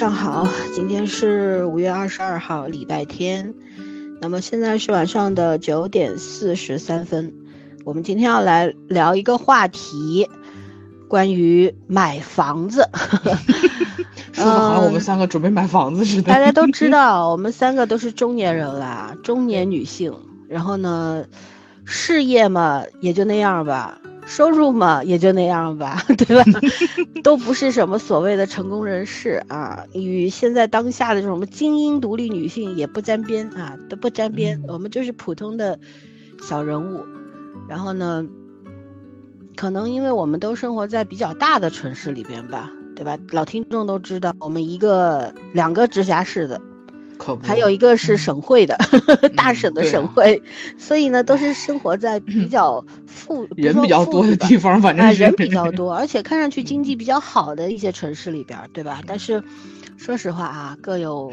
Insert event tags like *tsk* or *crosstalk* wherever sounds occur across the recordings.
晚上好，今天是五月二十二号，礼拜天。那么现在是晚上的九点四十三分。我们今天要来聊一个话题，关于买房子。*laughs* *laughs* 说的好像我们三个准备买房子似的。大家都知道，*laughs* 我们三个都是中年人啦，中年女性。然后呢，事业嘛也就那样吧。收入嘛，也就那样吧，*laughs* 对吧？*laughs* 都不是什么所谓的成功人士啊，与现在当下的这种精英独立女性也不沾边啊，都不沾边。我们就是普通的小人物。然后呢，可能因为我们都生活在比较大的城市里边吧，对吧？老听众都知道，我们一个两个直辖市的。还有一个是省会的，*laughs* 大省的省会，所以呢，都是生活在比 *laughs* 较富人比较多的地方，反正人比较多，而且看上去经济比较好的一些城市里边，对吧？但是，说实话啊，各有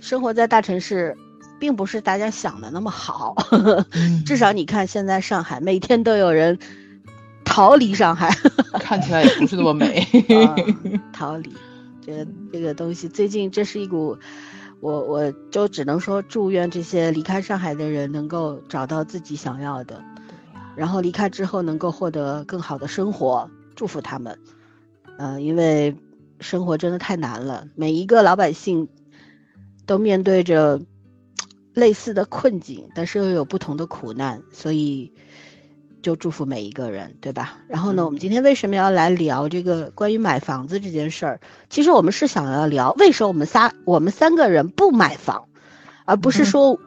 生活在大城市，并不是大家想的那么好。*laughs* 至少你看，现在上海每天都有人逃离上海，看起来也不是那么美。逃离，这个这个东西，最近这是一股。我我就只能说，祝愿这些离开上海的人能够找到自己想要的，然后离开之后能够获得更好的生活，祝福他们。嗯，因为生活真的太难了，每一个老百姓都面对着 *tsk* 类似的困境，但是又有不同的苦难，所以。就祝福每一个人，对吧？然后呢，我们今天为什么要来聊这个关于买房子这件事儿？其实我们是想要聊，为什么我们仨我们三个人不买房，而不是说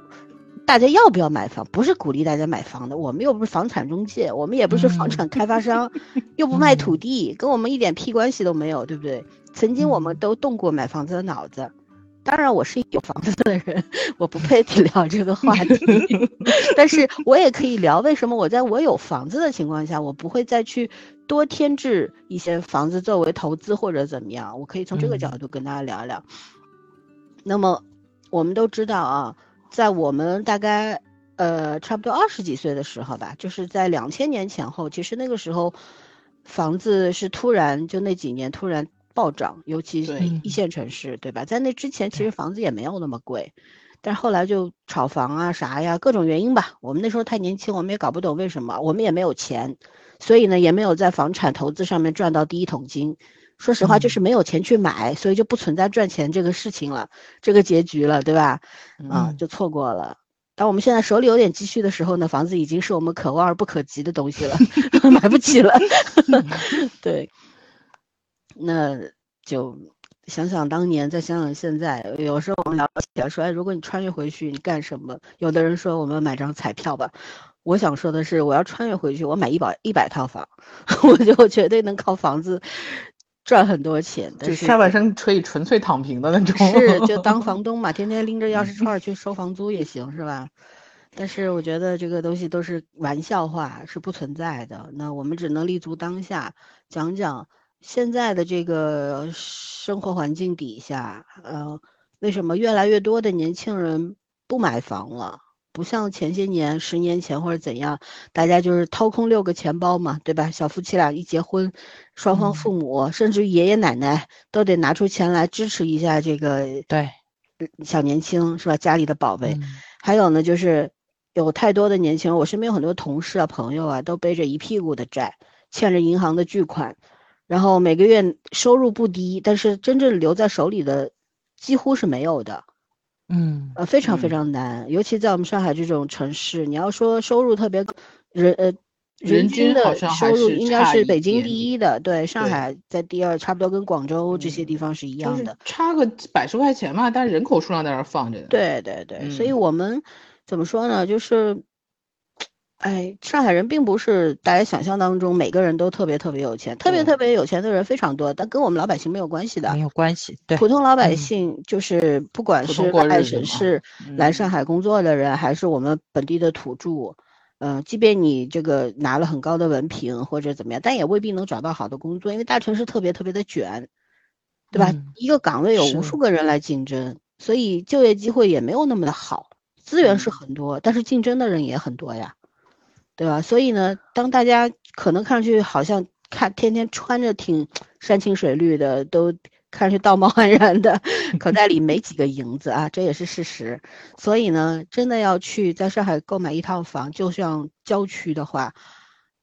大家要不要买房？不是鼓励大家买房的，我们又不是房产中介，我们也不是房产开发商，又不卖土地，跟我们一点屁关系都没有，对不对？曾经我们都动过买房子的脑子。当然，我是有房子的人，我不配聊这个话题。*laughs* 但是我也可以聊，为什么我在我有房子的情况下，我不会再去多添置一些房子作为投资或者怎么样？我可以从这个角度跟大家聊一聊。那么，我们都知道啊，在我们大概呃差不多二十几岁的时候吧，就是在两千年前后，其实那个时候房子是突然就那几年突然。暴涨，尤其是一线城市，对吧？在那之前，其实房子也没有那么贵，但是后来就炒房啊啥呀，各种原因吧。我们那时候太年轻，我们也搞不懂为什么，我们也没有钱，所以呢，也没有在房产投资上面赚到第一桶金。说实话，就是没有钱去买，所以就不存在赚钱这个事情了，这个结局了，对吧？啊，就错过了。当我们现在手里有点积蓄的时候呢，房子已经是我们可望而不可及的东西了，*laughs* 买不起了。*laughs* 对。那就想想当年，再想想现在。有时候我们聊起来说，哎，如果你穿越回去，你干什么？有的人说我们买张彩票吧。我想说的是，我要穿越回去，我买一百一百套房，*laughs* 我就绝对能靠房子赚很多钱。就下半生可以纯粹躺平的那种。是，就当 *laughs* 房东嘛，天天拎着钥匙串去收房租也行，是吧？但是我觉得这个东西都是玩笑话，是不存在的。那我们只能立足当下，讲讲。现在的这个生活环境底下，呃，为什么越来越多的年轻人不买房了？不像前些年、十年前或者怎样，大家就是掏空六个钱包嘛，对吧？小夫妻俩一结婚，双方父母甚至爷爷奶奶都得拿出钱来支持一下这个对小年轻，是吧？家里的宝贝。还有呢，就是有太多的年轻人，我身边有很多同事啊、朋友啊，都背着一屁股的债，欠着银行的巨款。然后每个月收入不低，但是真正留在手里的几乎是没有的，嗯，呃，非常非常难，尤其在我们上海这种城市，你要说收入特别人呃人均的收入应该是北京第一的，对，上海在第二，差不多跟广州这些地方是一样的，差个百十块钱嘛，但是人口数量在那放着对对对，所以我们怎么说呢，就是。哎，上海人并不是大家想象当中每个人都特别特别有钱，特别特别有钱的人非常多，但跟我们老百姓没有关系的，没有关系。对，普通老百姓就是不管是外省市来上海工作的人，还是我们本地的土著，嗯，即便你这个拿了很高的文凭或者怎么样，但也未必能找到好的工作，因为大城市特别特别的卷，对吧？一个岗位有无数个人来竞争，所以就业机会也没有那么的好，资源是很多，但是竞争的人也很多呀。对吧？所以呢，当大家可能看上去好像看天天穿着挺山清水绿的，都看上去道貌岸然的，口袋里没几个银子啊，这也是事实。所以呢，真的要去在上海购买一套房，就像郊区的话，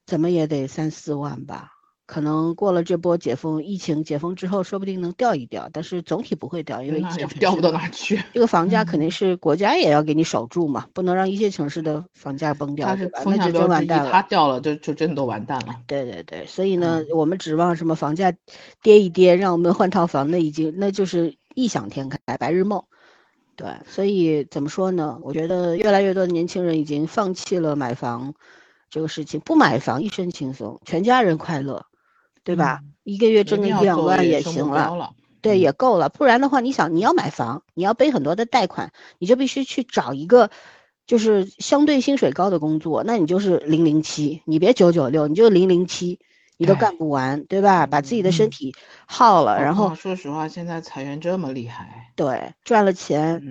怎么也得三四万吧。可能过了这波解封，疫情解封之后，说不定能掉一掉，但是总体不会掉，因为掉不到哪去。这个房价肯定是国家也要给你守住嘛，不能让一线城市的房价崩掉，是那就真完蛋了。它掉了，就就真的都完蛋了。对对对，所以呢，我们指望什么房价跌一跌，让我们换套房，那已经那就是异想天开，白日梦。对，所以怎么说呢？我觉得越来越多的年轻人已经放弃了买房这个事情，不买房一身轻松，全家人快乐。对吧？一个月挣个一两万也行了，对，也够了。不然的话，你想，你要买房，你要背很多的贷款，你就必须去找一个，就是相对薪水高的工作。那你就是零零七，你别九九六，你就零零七，你都干不完，对吧？把自己的身体耗了，然后说实话，现在裁员这么厉害，对，赚了钱，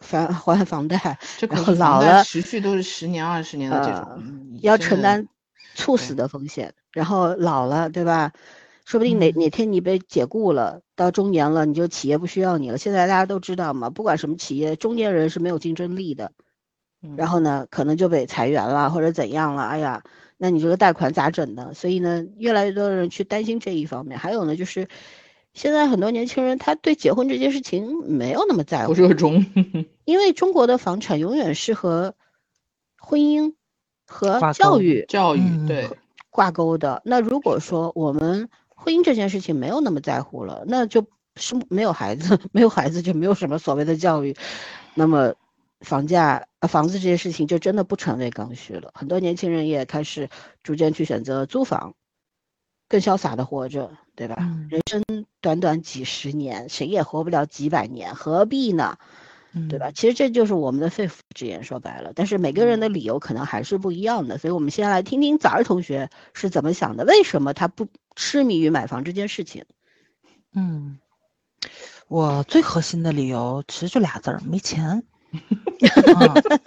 还还房贷，*laughs* 然后老了持续都是十年二十年的这种，要承担猝死的风险。然后老了，对吧？说不定哪哪天你被解雇了，到中年了，你就企业不需要你了。现在大家都知道嘛，不管什么企业，中年人是没有竞争力的。然后呢，可能就被裁员了，或者怎样了？哎呀，那你这个贷款咋整呢？所以呢，越来越多的人去担心这一方面。还有呢，就是现在很多年轻人他对结婚这件事情没有那么在乎，不热衷。因为中国的房产永远是和婚姻和教育教育对。挂钩的那如果说我们婚姻这件事情没有那么在乎了，那就是没有孩子，*laughs* 没有孩子就没有什么所谓的教育，那么房价呃房子这件事情就真的不成为刚需了。很多年轻人也开始逐渐去选择租房，更潇洒的活着，对吧？人生短短几十年，谁也活不了几百年，何必呢？对吧？其实这就是我们的肺腑之言，说白了。但是每个人的理由可能还是不一样的，所以我们先来听听早儿同学是怎么想的，为什么他不痴迷于买房这件事情？嗯，我最核心的理由其实就俩字儿：没钱。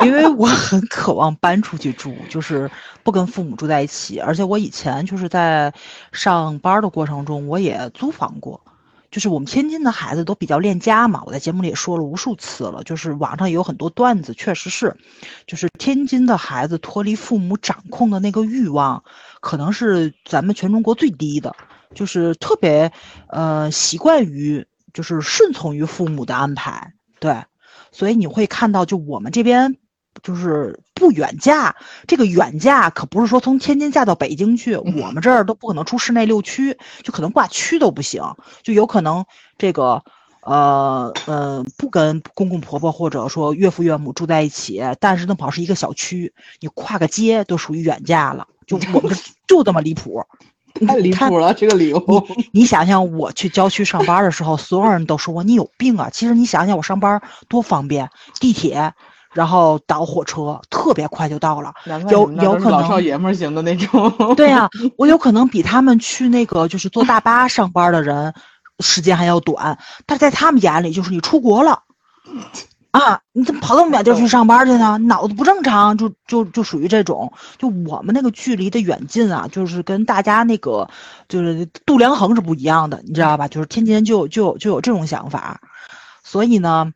因为我很渴望搬出去住，就是不跟父母住在一起，而且我以前就是在上班的过程中，我也租房过。就是我们天津的孩子都比较恋家嘛，我在节目里也说了无数次了。就是网上也有很多段子，确实是，就是天津的孩子脱离父母掌控的那个欲望，可能是咱们全中国最低的，就是特别，呃，习惯于就是顺从于父母的安排，对，所以你会看到，就我们这边。就是不远嫁，这个远嫁可不是说从天津嫁到北京去，我们这儿都不可能出市内六区，就可能挂区都不行，就有可能这个，呃呃，不跟公公婆婆或者说岳父岳母住在一起，但是正好是一个小区，你跨个街都属于远嫁了，就我们这就这么离谱，*laughs* 太离谱了这个理由。你你想想，我去郊区上班的时候，所有人都说我你有病啊，其实你想想我上班多方便，地铁。然后倒火车特别快就到了，有有可能老少爷们型的那种。对呀，*laughs* 我有可能比他们去那个就是坐大巴上班的人时间还要短，但在他们眼里就是你出国了 *laughs* 啊！你怎么跑那么远地儿去上班去呢？脑子不正常，就就就属于这种。就我们那个距离的远近啊，就是跟大家那个就是度量衡是不一样的，你知道吧？就是天津就就就有这种想法，所以呢。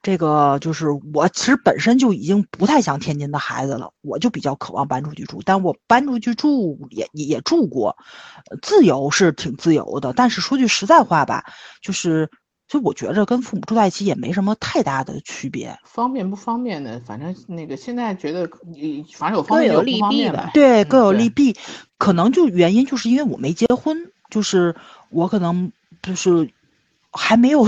这个就是我其实本身就已经不太像天津的孩子了，我就比较渴望搬出去住。但我搬出去住也也也住过，自由是挺自由的。但是说句实在话吧，就是就我觉着跟父母住在一起也没什么太大的区别。方便不方便的，反正那个现在觉得你反正有方便有利弊吧。对，各有利弊。可能就原因就是因为我没结婚，就是我可能就是还没有。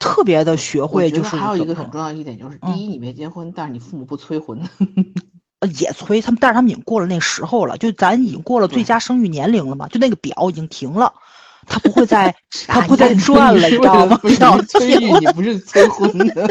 特别的学会就是还有一个很重要一点就是，第一你没结婚，但是你父母不催婚，*laughs* 呃也催他们，但是他们已经过了那时候了，就咱已经过了最佳生育年龄了嘛，就那个表已经停了，他不会再 *laughs* 他不会再转了，你知道吗？不 *laughs* 要催育，你不是催婚的。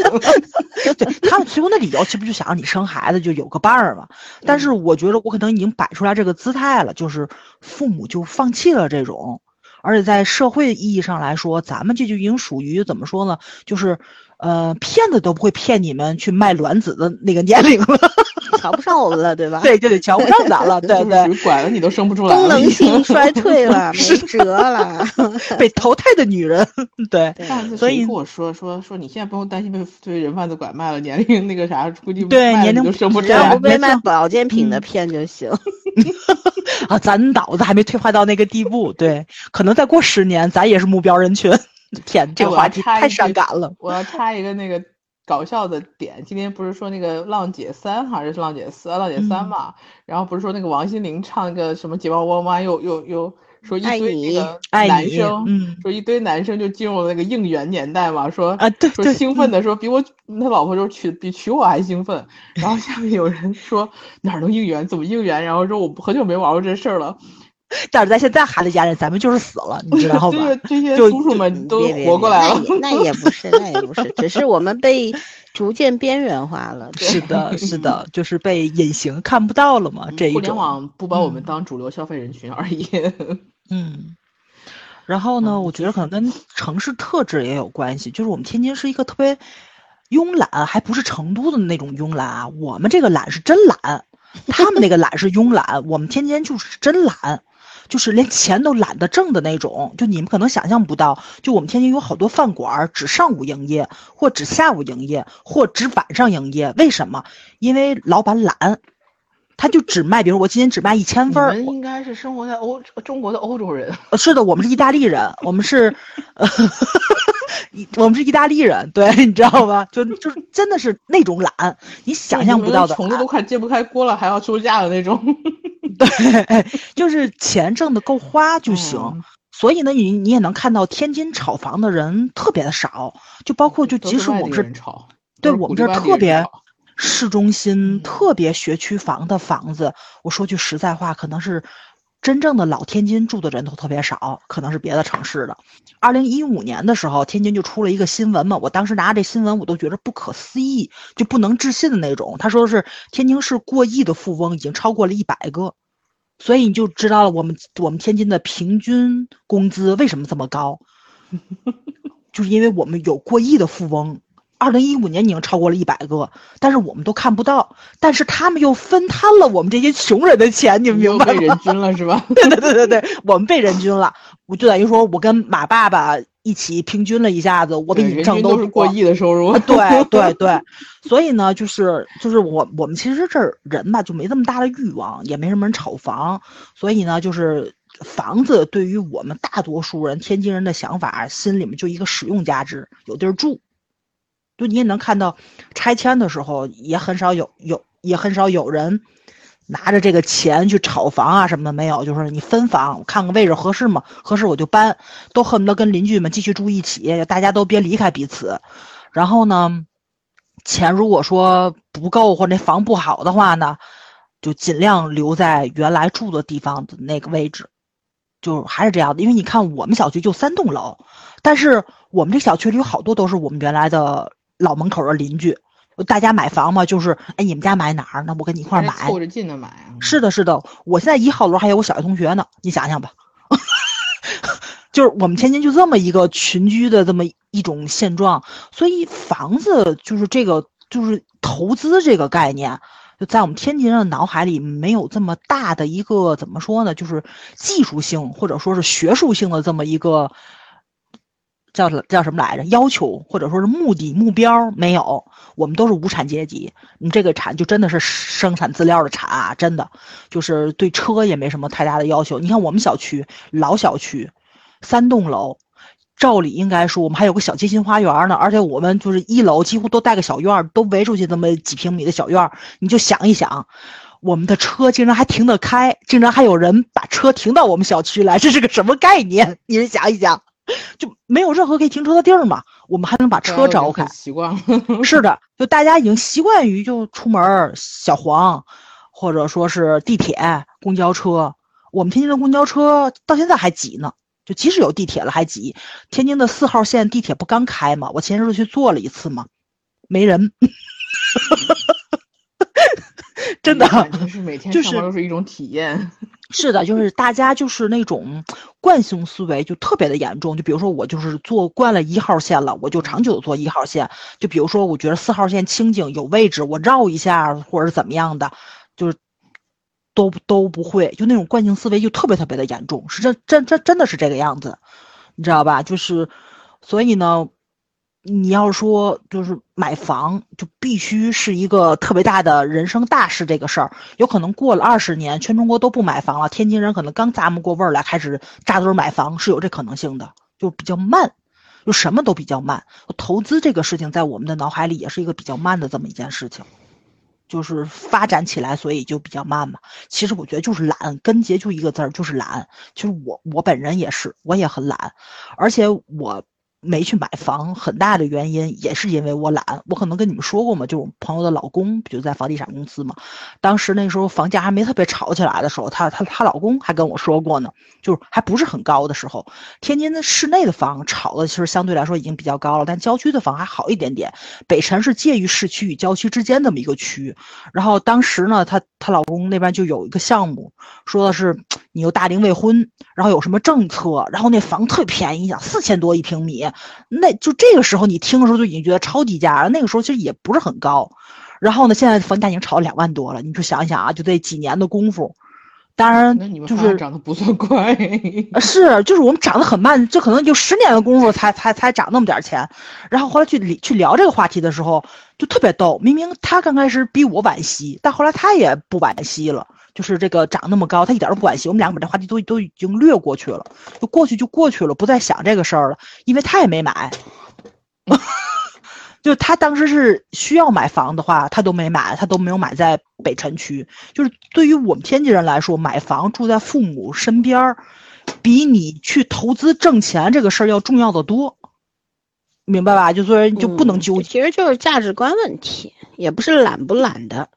对他们催婚的理由，其实不就想让你生孩子就有个伴儿嘛？但是我觉得我可能已经摆出来这个姿态了，就是父母就放弃了这种。而且在社会意义上来说，咱们这就已经属于怎么说呢？就是，呃，骗子都不会骗你们去卖卵子的那个年龄了，*laughs* 瞧不上我们了，对吧？对，就得瞧不上咱了，*laughs* 对就是对属于管了你都生不出来，功能性 *laughs* 衰退了，没辙了。被淘汰的女人，对，对上次所以谁跟我说说说你现在不用担心被被人贩子拐卖了，年龄那个啥，估计对年龄生不出对来只要不。被没卖错保健品的嗯骗就行。啊，咱脑子还没退化到那个地步，对，可能再过十年，咱也是目标人群。*laughs* 天，这个话题太伤感了。我要插一个那个搞笑的点，今天不是说那个浪姐三还是浪姐四？浪姐三嗯嘛，然后不是说那个王心凌唱个什么睫毛弯弯，又又又说一堆那个男生，嗯说一堆男生就进入了那个应援年代嘛，说啊对说兴奋的说比我 *laughs* 他老婆说娶比娶我还兴奋，然后下面有人说哪儿能应援怎么应援，然后说我很久没玩过这事儿了，*laughs* 但是咱现在孩子家人，咱们就是死了，你知道 *laughs* 吧？这些就叔叔们都活过来了。那也那也不是，那也不是，只是我们被逐渐边缘化了。是的，*laughs* 是的，就是被隐形看不到了嘛，这一互联。网不把我们嗯当主流消费人群而已。嗯，然后呢，嗯我觉得可能跟城市特质也有关系，就是我们天津是一个特别慵懒，还不是成都的那种慵懒啊，我们这个懒是真懒，他们那个懒是慵懒，我们天津就是真懒。就是连钱都懒得挣的那种，就你们可能想象不到，就我们天津有好多饭馆儿只上午营业，或只下午营业，或只晚上营业。为什么？因为老板懒，他就只卖，比如我今天只卖一千你份儿，们应该是生活在欧中国的欧洲人，呃，是的，我们是意大利人，我们是，呃，一 *laughs* 我们是意大利人，对，你知道吧？就就是真的是那种懒，你想象不到的懒虫子都快揭不开锅了，还要休假的那种。*laughs* 对，就是钱挣的够花就行。嗯所以呢，你你也能看到天津炒房的人特别的少，就包括就即使我们是人炒，对我们这儿特别炒市中心、嗯特别学区房的房子，我说句实在话，可能是真正的老天津住的人都特别少，可能是别的城市的。二零一五年的时候，天津就出了一个新闻嘛，我当时拿这新闻我都觉得不可思议，就不能置信的那种。他说是天津市过亿的富翁已经超过了一百个。所以你就知道了，我们我们天津的平均工资为什么这么高，*laughs* 就是因为我们有过亿的富翁。二零一五年已经超过了一百个，但是我们都看不到，但是他们又分摊了我们这些穷人的钱，你们明白吗？被人均了是吧？*laughs* 对对对对对，我们被人均了，我就等于说我跟马爸爸一起平均了一下子，我比你们挣多人均都是过亿的收入啊。*laughs* 对对对，所以呢，就是就是我我们其实这儿人吧就没这么大的欲望，也没什么人炒房，所以呢，就是房子对于我们大多数人天津人的想法，心里面就一个使用价值，有地儿住。就你也能看到，拆迁的时候也很少有有也很少有人拿着这个钱去炒房啊什么的，没有，就是你分房，看看位置合适吗？合适我就搬，都恨不得跟邻居们继续住一起，大家都别离开彼此。然后呢，钱如果说不够或者那房不好的话呢，就尽量留在原来住的地方的那个位置，就还是这样的。因为你看我们小区就三栋楼，但是我们这小区里有好多都是我们原来的老门口的邻居。大家买房嘛，就是哎，你们家买哪儿？那我跟你一块儿买。凑着近的买啊。是的，是的，我现在一号楼还有我小学同学呢，你想想吧，*laughs* 就是我们天津就这么一个群居的这么一种现状，所以房子就是这个就是投资这个概念，就在我们天津人的脑海里没有这么大的一个怎么说呢，就是技术性或者说是学术性的这么一个。叫叫什么来着？要求或者说是目的目标没有，我们都是无产阶级。你这个产就真的是生产资料的产啊，真的就是对车也没什么太大的要求。你看我们小区老小区，三栋楼，照理应该说我们还有个小街心花园呢，而且我们就是一楼几乎都带个小院，都围出去这么几平米的小院。你就想一想，我们的车竟然还停得开，竟然还有人把车停到我们小区来，这是个什么概念？你们想一想。就没有任何可以停车的地儿嘛，我们还能把车找开。习惯了。是的，就大家已经习惯于就出门小黄，或者说是地铁、公交车。我们天津的公交车到现在还挤呢，就即使有地铁了还挤。天津的四号线地铁不刚开嘛？我前日去坐了一次嘛，没人。*laughs* 真的，就是每天上班都是一种体验。是是的，就是大家就是那种惯性思维就特别的严重。就比如说我就是坐惯了一号线了，我就长久坐一号线。就比如说我觉得四号线清静有位置，我绕一下或者怎么样的，就是都都不会。就那种惯性思维就特别特别的严重，是真真真真的是这个样子，你知道吧？就是所以呢。你要说就是买房，就必须是一个特别大的人生大事。这个事儿有可能过了二十年，全中国都不买房了。天津人可能刚咂摸过味儿来，开始扎堆买房，是有这可能性的，就比较慢，就什么都比较慢。投资这个事情在我们的脑海里也是一个比较慢的这么一件事情，就是发展起来，所以就比较慢嘛。其实我觉得就是懒，根结就一个字儿，就是懒。其实我我本人也是，我也很懒，而且我。没去买房，很大的原因也是因为我懒。我可能跟你们说过嘛，就是我朋友的老公不就在房地产公司嘛。当时那时候房价还没特别炒起来的时候，她她她老公还跟我说过呢，就是还不是很高的时候。天津的市内的房炒的其实相对来说已经比较高了，但郊区的房还好一点点。北辰是介于市区与郊区之间这么一个区。然后当时呢，她她老公那边就有一个项目，说的是你又大龄未婚，然后有什么政策，然后那房特便宜，四千多一平米。那就这个时候，你听的时候就已经觉得超低价。那个时候其实也不是很高，然后呢，现在房价已经炒到两万多了。你就想想啊，就这几年的功夫，当然就是长得不算快，*laughs* 是就是我们长得很慢，这可能就十年的功夫才才才涨那么点钱。然后后来去去聊这个话题的时候，就特别逗。明明他刚开始比我惋惜，但后来他也不惋惜了。就是这个涨那么高，他一点都不惋惜。我们两个把这话题都都已经略过去了，就过去就过去了，不再想这个事儿了。因为他也没买，*laughs* 就他当时是需要买房的话，他都没买，他都没有买在北辰区。就是对于我们天津人来说，买房住在父母身边儿，比你去投资挣钱这个事儿要重要的多，明白吧？就说就不能纠结，其实就是价值观问题，也不是懒不懒的，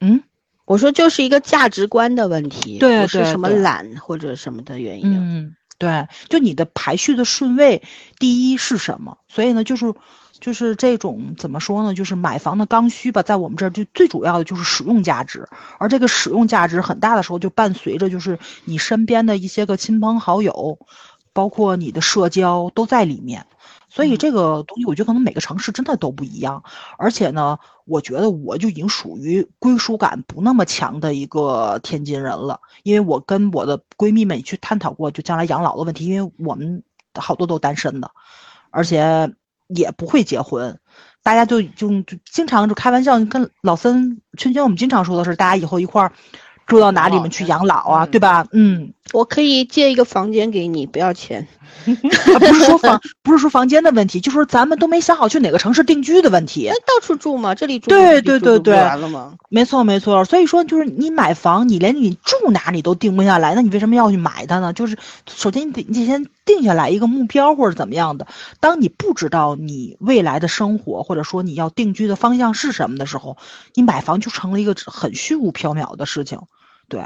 嗯。我说就是一个价值观的问题，对，不是什么懒或者什么的原因。嗯，对，就你的排序的顺位，第一是什么？所以呢，就是，就是这种怎么说呢？就是买房的刚需吧，在我们这儿就最主要的就是使用价值，而这个使用价值很大的时候，就伴随着就是你身边的一些个亲朋好友，包括你的社交都在里面。所以这个东西，我觉得可能每个城市真的都不一样，而且呢，我觉得我就已经属于归属感不那么强的一个天津人了，因为我跟我的闺蜜们去探讨过，就将来养老的问题，因为我们好多都单身的，而且也不会结婚，大家就就就经常就开玩笑，跟老森春节我们经常说的是，大家以后一块儿住到哪里面去养老啊，对吧？嗯，我可以借一个房间给你，不要钱。不是说房，不是说房间的问题，就说咱们都没想好去哪个城市定居的问题。那到处住嘛，这里住对对对对，完了吗？没错没错，所以说就是你买房，你连你住哪里都定不下来，那你为什么要去买它呢？就是首先你得你得先定下来一个目标或者怎么样的。当你不知道你未来的生活或者说你要定居的方向是什么的时候，你买房就成了一个很虚无缥缈的事情，对。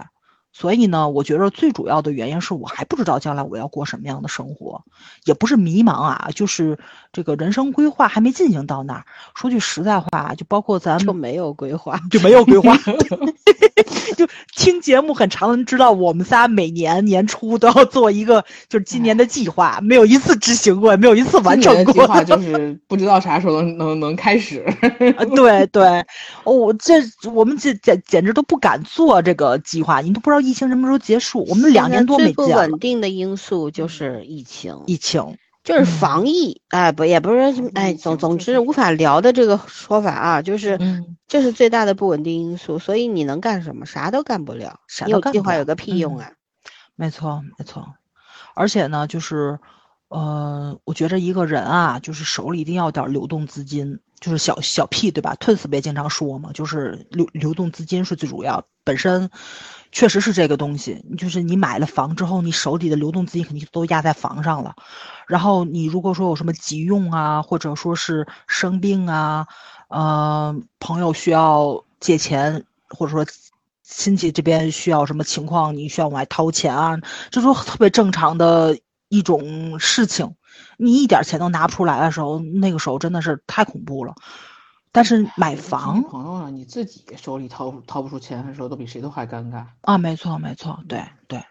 所以呢，我觉得最主要的原因是我还不知道将来我要过什么样的生活，也不是迷茫啊，就是这个人生规划还没进行到那儿。说句实在话，就包括咱就没有规划，就没有规划。*laughs* *laughs* 就听节目很长的人知道，我们仨每年年初都要做一个就是今年的计划，没有一次执行过，没有一次完成过。计划 *laughs* 就是不知道啥时候能能能开始。对对，哦，这我们这简简直都不敢做这个计划，你都不知道。疫情什么时候结束？我们两年多没见最不稳定的因素就是疫情，疫情就是防疫。哎，不，也不是，哎，总总之无法聊的这个说法啊，就是这是最大的不稳定因素。所以你能干什么？啥都干不了。有计划有个屁用啊！没错，没错。而且呢，就是，呃，我觉着一个人啊，就是手里一定要点流动资金。就是小小 P 对吧？特斯别经常说嘛，就是流流动资金是最主要。本身确实是这个东西，就是你买了房之后，你手里的流动资金肯定都压在房上了。然后你如果说有什么急用啊，或者说是生病啊，呃，朋友需要借钱，或者说亲戚这边需要什么情况，你需要往外掏钱啊，这都特别正常的一种事情。你一点钱都拿不出来的时候，那个时候真的是太恐怖了，但是买房，朋友呢，你自己手里掏掏不出钱的时候，都比谁都还尴尬啊！没错，没错，对对。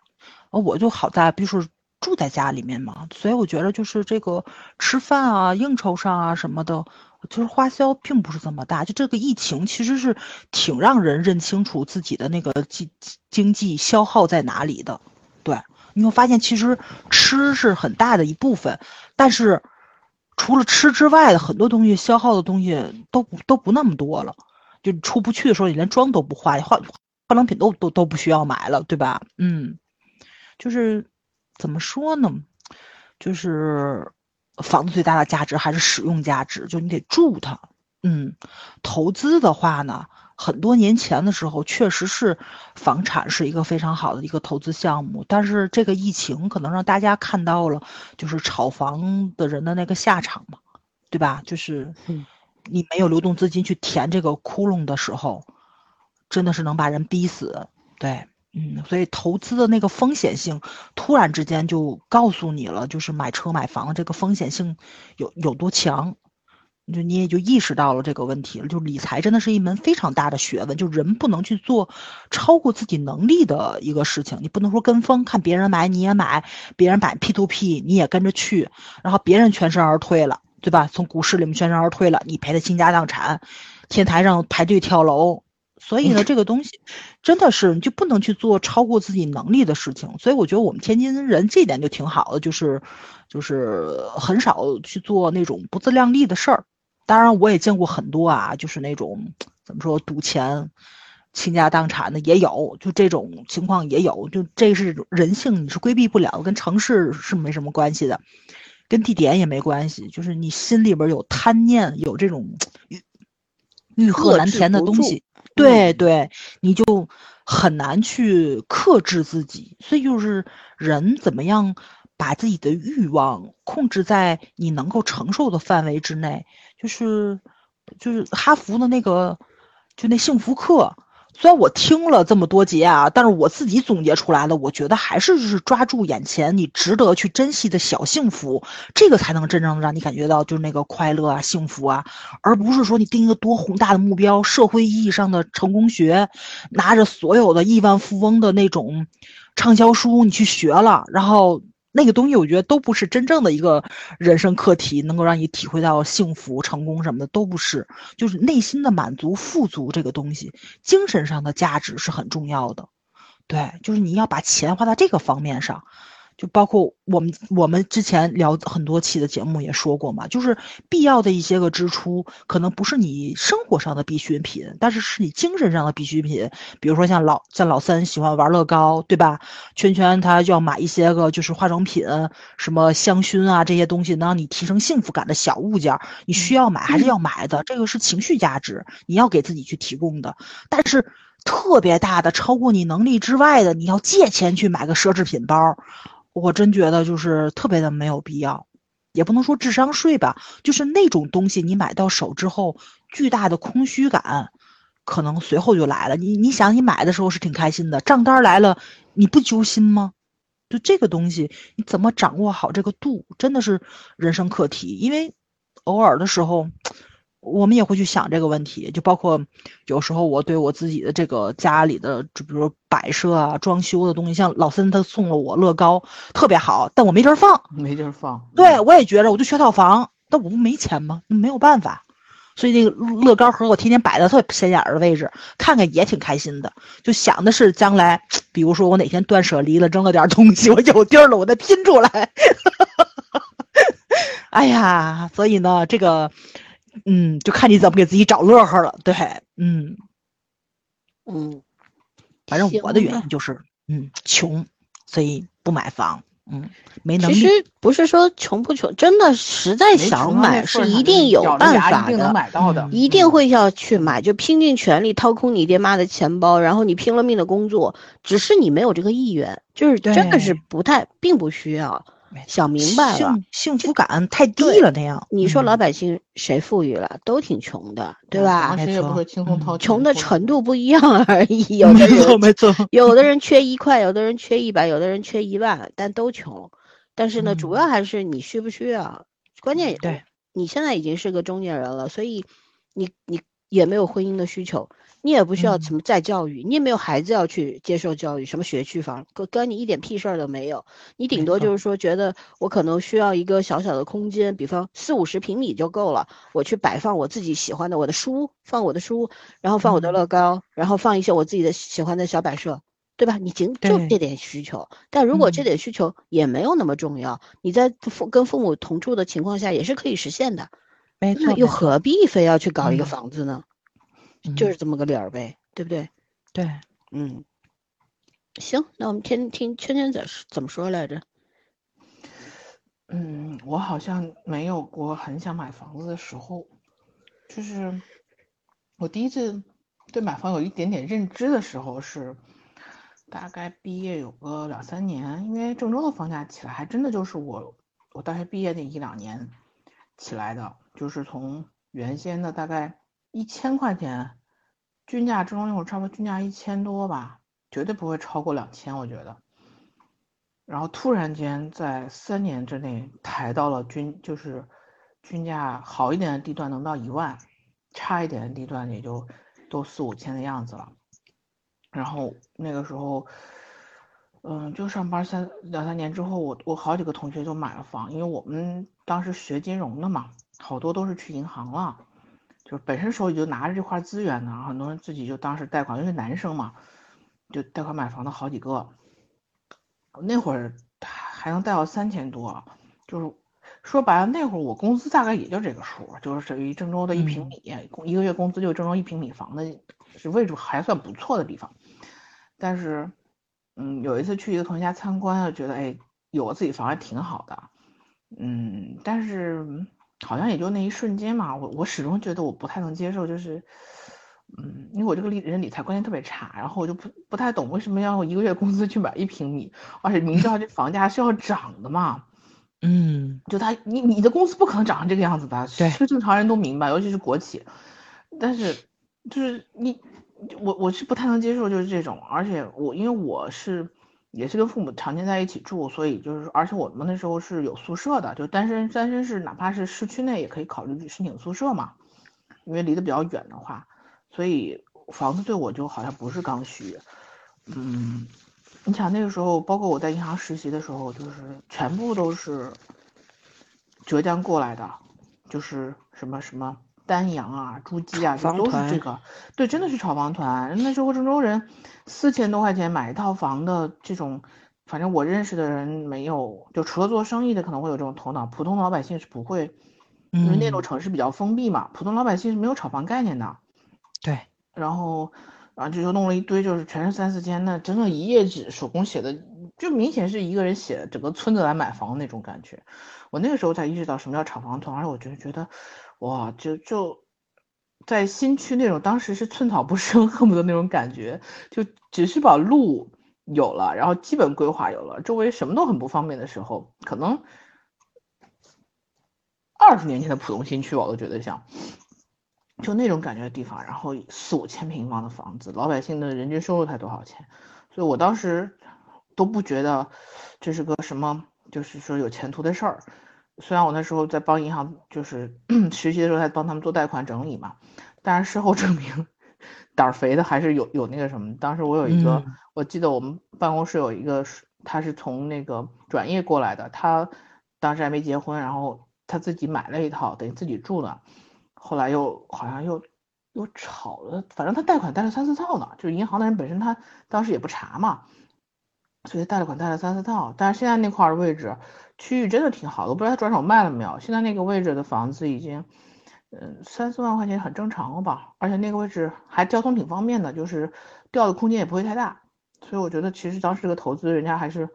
我就好在，比如说住在家里面嘛，所以我觉得就是这个吃饭啊、应酬上啊什么的，就是花销并不是这么大。就这个疫情其实是挺让人认清楚自己的那个经经济消耗在哪里的。对，你会发现其实吃是很大的一部分，但是。除了吃之外的很多东西，消耗的东西都不都不那么多了。就出不去的时候，你连妆都不化，化化妆品都都都不需要买了，对吧？嗯，就是怎么说呢？就是房子最大的价值还是使用价值，就你得住它。嗯，投资的话呢？很多年前的时候，确实是房产是一个非常好的一个投资项目，但是这个疫情可能让大家看到了，就是炒房的人的那个下场嘛，对吧？就是你没有流动资金去填这个窟窿的时候，真的是能把人逼死。对，嗯，所以投资的那个风险性突然之间就告诉你了，就是买车买房这个风险性有有多强。就你也就意识到了这个问题了，就理财真的是一门非常大的学问，就人不能去做超过自己能力的一个事情，你不能说跟风，看别人买你也买，别人买 P to P 你也跟着去，然后别人全身而退了，对吧？从股市里面全身而退了，你赔的倾家荡产，天台上排队跳楼，所以呢，这个东西真的是你就不能去做超过自己能力的事情，所以我觉得我们天津人这点就挺好的，就是就是很少去做那种不自量力的事儿。当然，我也见过很多啊，就是那种怎么说赌钱、倾家荡产的也有，就这种情况也有，就这是人性，你是规避不了，跟城市是没什么关系的，跟地点也没关系，就是你心里边有贪念，有这种欲欲壑难填的东西，对对，你就很难去克制自己，所以就是人怎么样把自己的欲望控制在你能够承受的范围之内。就是，就是哈佛的那个，就那幸福课。虽然我听了这么多节啊，但是我自己总结出来的，我觉得还是就是抓住眼前你值得去珍惜的小幸福，这个才能真正的让你感觉到就是那个快乐啊、幸福啊，而不是说你定一个多宏大的目标，社会意义上的成功学，拿着所有的亿万富翁的那种畅销书你去学了，然后。那个东西，我觉得都不是真正的一个人生课题，能够让你体会到幸福、成功什么的都不是，就是内心的满足、富足这个东西，精神上的价值是很重要的。对，就是你要把钱花在这个方面上。就包括我们，我们之前聊很多期的节目也说过嘛，就是必要的一些个支出，可能不是你生活上的必需品，但是是你精神上的必需品。比如说像老像老三喜欢玩乐高，对吧？圈圈他要买一些个就是化妆品，什么香薰啊这些东西，能让你提升幸福感的小物件，你需要买还是要买的，这个是情绪价值，你要给自己去提供的。但是特别大的，超过你能力之外的，你要借钱去买个奢侈品包。我真觉得就是特别的没有必要，也不能说智商税吧，就是那种东西你买到手之后，巨大的空虚感，可能随后就来了。你你想，你买的时候是挺开心的，账单来了，你不揪心吗？就这个东西，你怎么掌握好这个度，真的是人生课题。因为偶尔的时候。我们也会去想这个问题，就包括有时候我对我自己的这个家里的，就比如摆设啊、装修的东西，像老森他送了我乐高，特别好，但我没地儿放，没地儿放。对，我也觉着，我就缺套房，但我不没钱吗？没有办法，所以那个乐高盒我天天摆在特别显眼的位置，看看也挺开心的。就想的是将来，比如说我哪天断舍离了，扔了点东西，我有地儿了，我再拼出来。*laughs* 哎呀，所以呢，这个。嗯，就看你怎么给自己找乐呵了。对，嗯，嗯，反正我的原因就是，嗯，穷，所以不买房。嗯，没能力。其实不是说穷不穷，真的实在想买是一定有办法的，一定会要去买，就拼尽全力掏空你爹妈的钱包，然后你拼了命的工作，只是你没有这个意愿，就是真的是不太，并不需要。想明白了，幸福感太低了那样。你说老百姓谁富裕了？都挺穷的，对吧？谁也不会轻松掏。穷的程度不一样而已。*laughs* 有的人没错，有的人缺一块，有的人缺一百，有的人缺一万，但都穷。但是呢，主要还是你需不需要？关键对，你现在已经是个中年人了，所以你你也没有婚姻的需求，你也不需要嗯什么再教育，你也没有孩子要去接受教育，什么学区房，跟跟你一点屁事儿都没有。你顶多就是说觉得我可能需要一个小小的空间，比方四五十平米就够了，我去摆放我自己喜欢的我的书，放我的书，然后放我的嗯乐高，然后放一些我自己的喜欢的小摆设。对吧？你仅就这点需求，但如果这嗯点需求也没有那么重要，你在父跟父母同住的情况下也是可以实现的。没错又，何必非要去搞一个嗯房子呢？就嗯是这么个理儿呗，对不对？对，嗯，行，那我们听听圈圈怎怎么说来着？嗯，我好像没有过很想买房子的时候，就是我第一次对买房有一点点认知的时候是大概毕业有个两三年，因为郑州的房价起来还真的就是我我大学毕业那一两年起来的，就是从原先的大概一千块钱均价，郑州那会儿差不多均价一千多吧，绝对不会超过两千，我觉得。然后突然间在三年之内抬到了均就是均价好一点的地段能到一万，差一点的地段也就都四五千的样子了。然后那个时候，嗯，就上班三两三年之后，我我好几个同学就买了房，因为我们当时学金融的嘛，好多都是去银行了，就是本身手里就拿着这块资源呢，很多人自己就当时贷款，因为男生嘛，就贷款买房的好几个。那会儿还能贷到三千多，就是说白了，那会儿我工资大概也就这个数，就是属于郑州的一平嗯米，工一个月工资就郑州一平米房的，是位置还算不错的地方。但是，嗯，有一次去一个同学家参观，觉得哎，有个自己房还挺好的，嗯，但是好像也就那一瞬间嘛，我我始终觉得我不太能接受，就是。嗯，因为我这个理人理财观念特别差，然后我就不不太懂为什么要一个月工资去买一平米，而且明知道这房价是要涨的嘛，*laughs* 嗯就他你你的公司不可能涨成这个样子的，对这个正常人都明白，尤其是国企，但是就是你我我是不太能接受就是这种，而且我因为我是也是跟父母常年在一起住，所以就是而且我们那时候是有宿舍的，就单身单身是哪怕是市区内也可以考虑申请宿舍嘛，因为离得比较远的话。所以房子对我就好像不是刚需，嗯，你想那个时候，包括我在银行实习的时候，就是全部都是浙江过来的，就是什么什么丹阳啊、诸暨啊，就都是这个，对，真的是炒房团。那时候郑州人四千多块钱买一套房的这种，反正我认识的人没有，就除了做生意的可能会有这种头脑，普通老百姓是不会，因为内陆嗯，城市比较封闭嘛，普通老百姓是没有炒房概念的。对，然后，然后就就弄了一堆，就是全是三四千，那整整一页纸手工写的，就明显是一个人写的整个村子来买房那种感觉。我那个时候才意识到什么叫炒房团，而且我就觉得，哇，就就在新区那种当时是寸草不生，恨不得那种感觉，就只是把路有了，然后基本规划有了，周围什么都很不方便的时候，可能二十年前的浦东新区，我都觉得像。就那种感觉的地方，然后四五千平方的房子，老百姓的人均收入才多少钱？所以我当时都不觉得这是个什么，就是说有前途的事儿。虽然我那时候在帮银行，就是 *clears throat* 实习的时候在帮他们做贷款整理嘛，但是事后证明胆儿肥的还是有有那个什么。当时我有一个，嗯我记得我们办公室有一个是，他是从那个转业过来的，他当时还没结婚，然后他自己买了一套，等于自己住呢。后来又好像又又炒了，反正他贷款贷了三四套呢，就是银行的人本身他当时也不查嘛，所以贷了款贷了三四套。但是现在那块儿位置区域真的挺好的，我不知道他转手卖了没有。现在那个位置的房子已经，嗯，三四万块钱很正常了吧？而且那个位置还交通挺方便的，就是掉的空间也不会太大。所以我觉得其实当时这个投资人家还是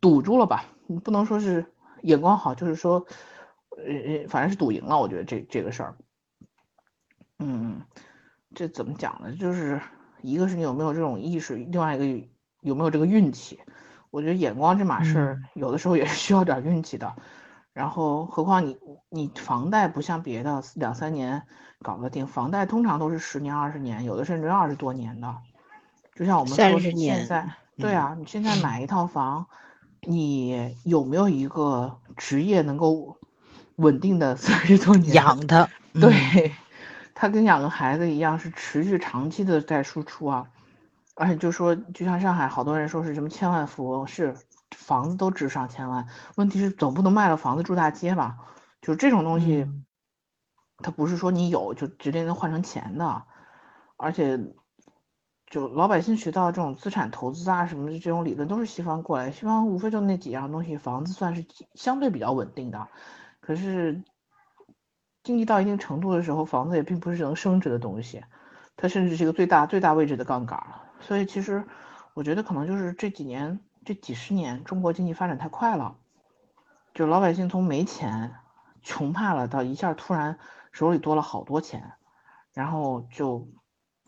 赌住了吧，你不能说是眼光好，就是说，呃，反正是赌赢了。我觉得这这个事儿。嗯，这怎么讲呢？就是一个是你有没有这种意识，另外一个有没有这个运气。我觉得眼光这码事儿，有的时候也是需要点运气的。然后，何况你你房贷不像别的两三年搞得定，房贷通常都是十年、二十年，有的甚至二十多年的。就像我们说30现在，对啊，你现在买一套房，你有没有一个职业能够稳定的三十多年？养它，嗯对，他跟养个孩子一样，是持续长期的在输出啊。而且就说，就像上海好多人说是什么千万富翁，是房子都值上千万，问题是总不能卖了房子住大街吧？就这种东西，它不是说你有就直接能换成钱的，而且就老百姓学到这种资产投资啊什么的这种理论都是西方过来，西方无非就那几样东西，房子算是相对比较稳定的，可是经济到一定程度的时候，房子也并不是能升值的东西，它甚至是一个最大最大位置的杠杆。所以其实，我觉得可能就是这几年、这几十年，中国经济发展太快了，就老百姓从没钱、穷怕了，到一下突然手里多了好多钱，然后就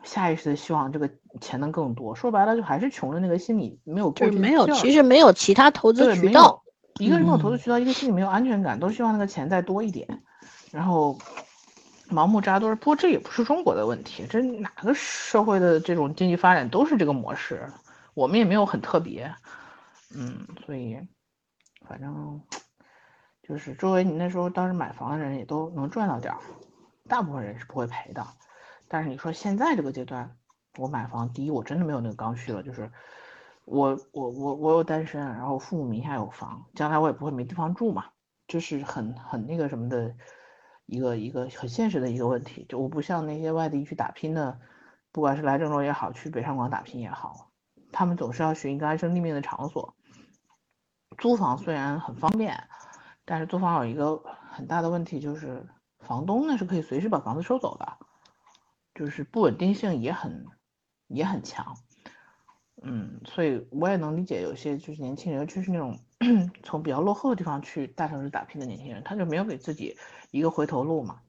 下意识的希望这个钱能更多。说白了，就还是穷的那个心理没有过没有，其实没有其他投资渠道。一个是没有投资渠道，一个心里没有安全感，都希望那个钱再多一点，然后。盲目扎堆，不过这也不是中国的问题，这哪个社会的这种经济发展都是这个模式，我们也没有很特别，嗯，所以反正就是周围你那时候当时买房的人也都能赚到点儿，大部分人是不会赔的。但是你说现在这个阶段，我买房，第一我真的没有那个刚需了，就是我我我我又单身，然后父母名下有房，将来我也不会没地方住嘛，就是很很那个什么的。一个一个很现实的一个问题，就我不像那些外地去打拼的，不管是来郑州也好，去北上广打拼也好，他们总是要寻一个安身立命的场所。租房虽然很方便，但是租房有一个很大的问题，就是房东呢是可以随时把房子收走的，就是不稳定性也很也很强。嗯，所以我也能理解有些就是年轻人，尤其是那种 *clears throat* 从比较落后的地方去大城市打拼的年轻人，他就没有给自己一个回头路嘛。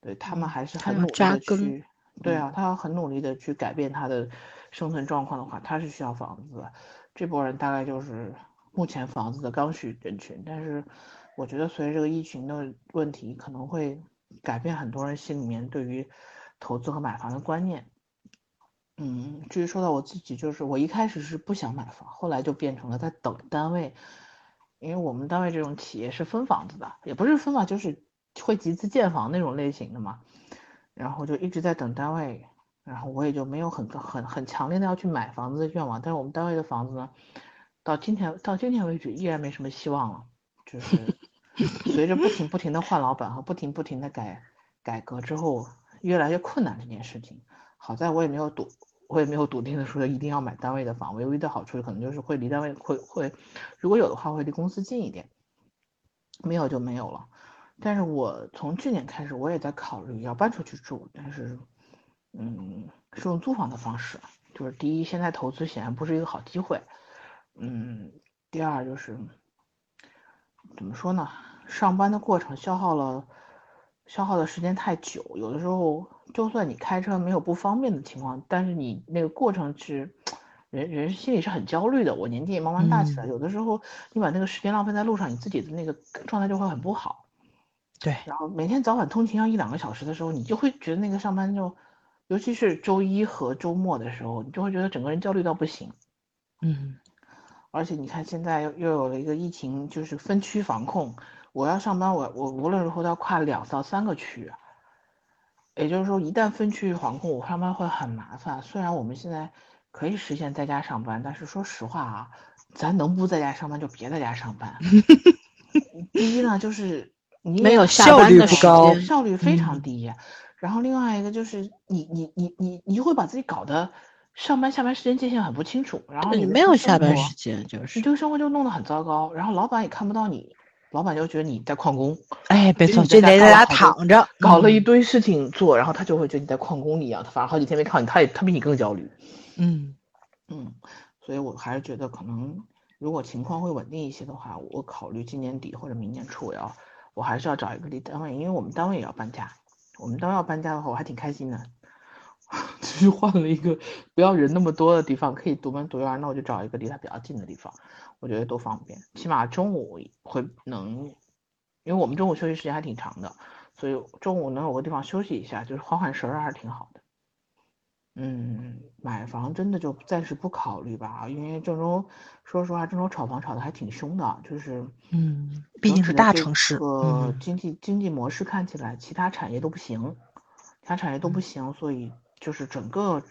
对他们还是很努力的去，对啊，他要很努力的去改变他的生存状况的话，他是需要房子的。这波人大概就是目前房子的刚需人群。但是我觉得随着这个疫情的问题，可能会改变很多人心里面对于投资和买房的观念。嗯，至于说到我自己，就是我一开始是不想买房，后来就变成了在等单位，因为我们单位这种企业是分房子的，也不是分嘛，就是会集资建房那种类型的嘛，然后就一直在等单位，然后我也就没有很很很强烈的要去买房子的愿望，但是我们单位的房子呢，到今天到今天为止依然没什么希望了，就是 *laughs* 随着不停不停的换老板和不停不停的改改革之后，越来越困难这件事情。好在我也没有笃，我也没有笃定的说一定要买单位的房。唯一的好处可能就是会离单位会会，如果有的话会离公司近一点，没有就没有了。但是我从去年开始，我也在考虑要搬出去住，但是，嗯，是用租房的方式。就是第一，现在投资显然不是一个好机会，嗯，第二就是怎么说呢？上班的过程消耗了。消耗的时间太久，有的时候就算你开车没有不方便的情况，但是你那个过程是，人人心里是很焦虑的。我年纪也慢慢大起来，有的时候你把那个时间浪费在路上，你自己的那个状态就会很不好。对，然后每天早晚通勤要一两个小时的时候，你就会觉得那个上班就，尤其是周一和周末的时候，你就会觉得整个人焦虑到不行。嗯，而且你看现在又又有了一个疫情，就是分区防控。我要上班，我我无论如何都要跨两到三个区，也就是说，一旦分区域防控，我上班会很麻烦。虽然我们现在可以实现在家上班，但是说实话啊，咱能不在家上班就别在家上班。*laughs* 第一呢，就是你没有下班的时间，效率非常低。然后另外一个就是你你你你你就会把自己搞得上班下班时间界限很不清楚，然后你没有下班时间，就是你这个生活就弄得很糟糕。然后老板也看不到你。老板就觉得你在旷工，哎，没错，就得在家躺着，搞了一堆事情做，然后他就会觉得你在旷工一样，他反正好几天没看你，他也他比你更焦虑。嗯嗯，所以我还是觉得可能如果情况会稳定一些的话，我考虑今年底或者明年初我要我还是要找一个离单位，因为我们单位也要搬家。我们单位要搬家的话，我还挺开心的，*laughs* 就是换了一个不要人那么多的地方，可以独门独院，那我就找一个离他比较近的地方。我觉得都方便，起码中午会能，因为我们中午休息时间还挺长的，所以中午能有个地方休息一下，就是缓缓神儿还是挺好的。嗯，买房真的就暂时不考虑吧，因为郑州，说实话，郑州炒房炒的还挺凶的，就是嗯，毕竟是大城市，呃，经济经济模式看起来其他产业都不行，其他产业都不行，所以就是整个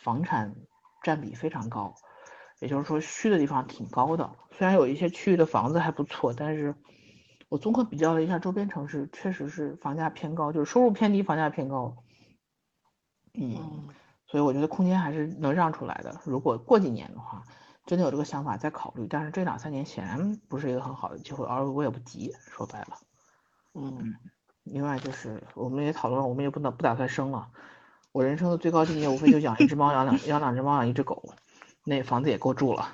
房产占比非常高，也就是说虚的地方挺高的。虽然有一些区域的房子还不错，但是我综合比较了一下周边城市，确实是房价偏高，就是收入偏低，房价偏高。嗯，所以我觉得空间还是能让出来的。如果过几年的话，真的有这个想法再考虑，但是这两三年显然不是一个很好的机会，而我也不急。说白了，嗯，另外就是我们也讨论了，我们也不能不打算生了。我人生的最高境界无非就养一只猫，养两 *laughs* 养两只猫，养一只狗，那房子也够住了。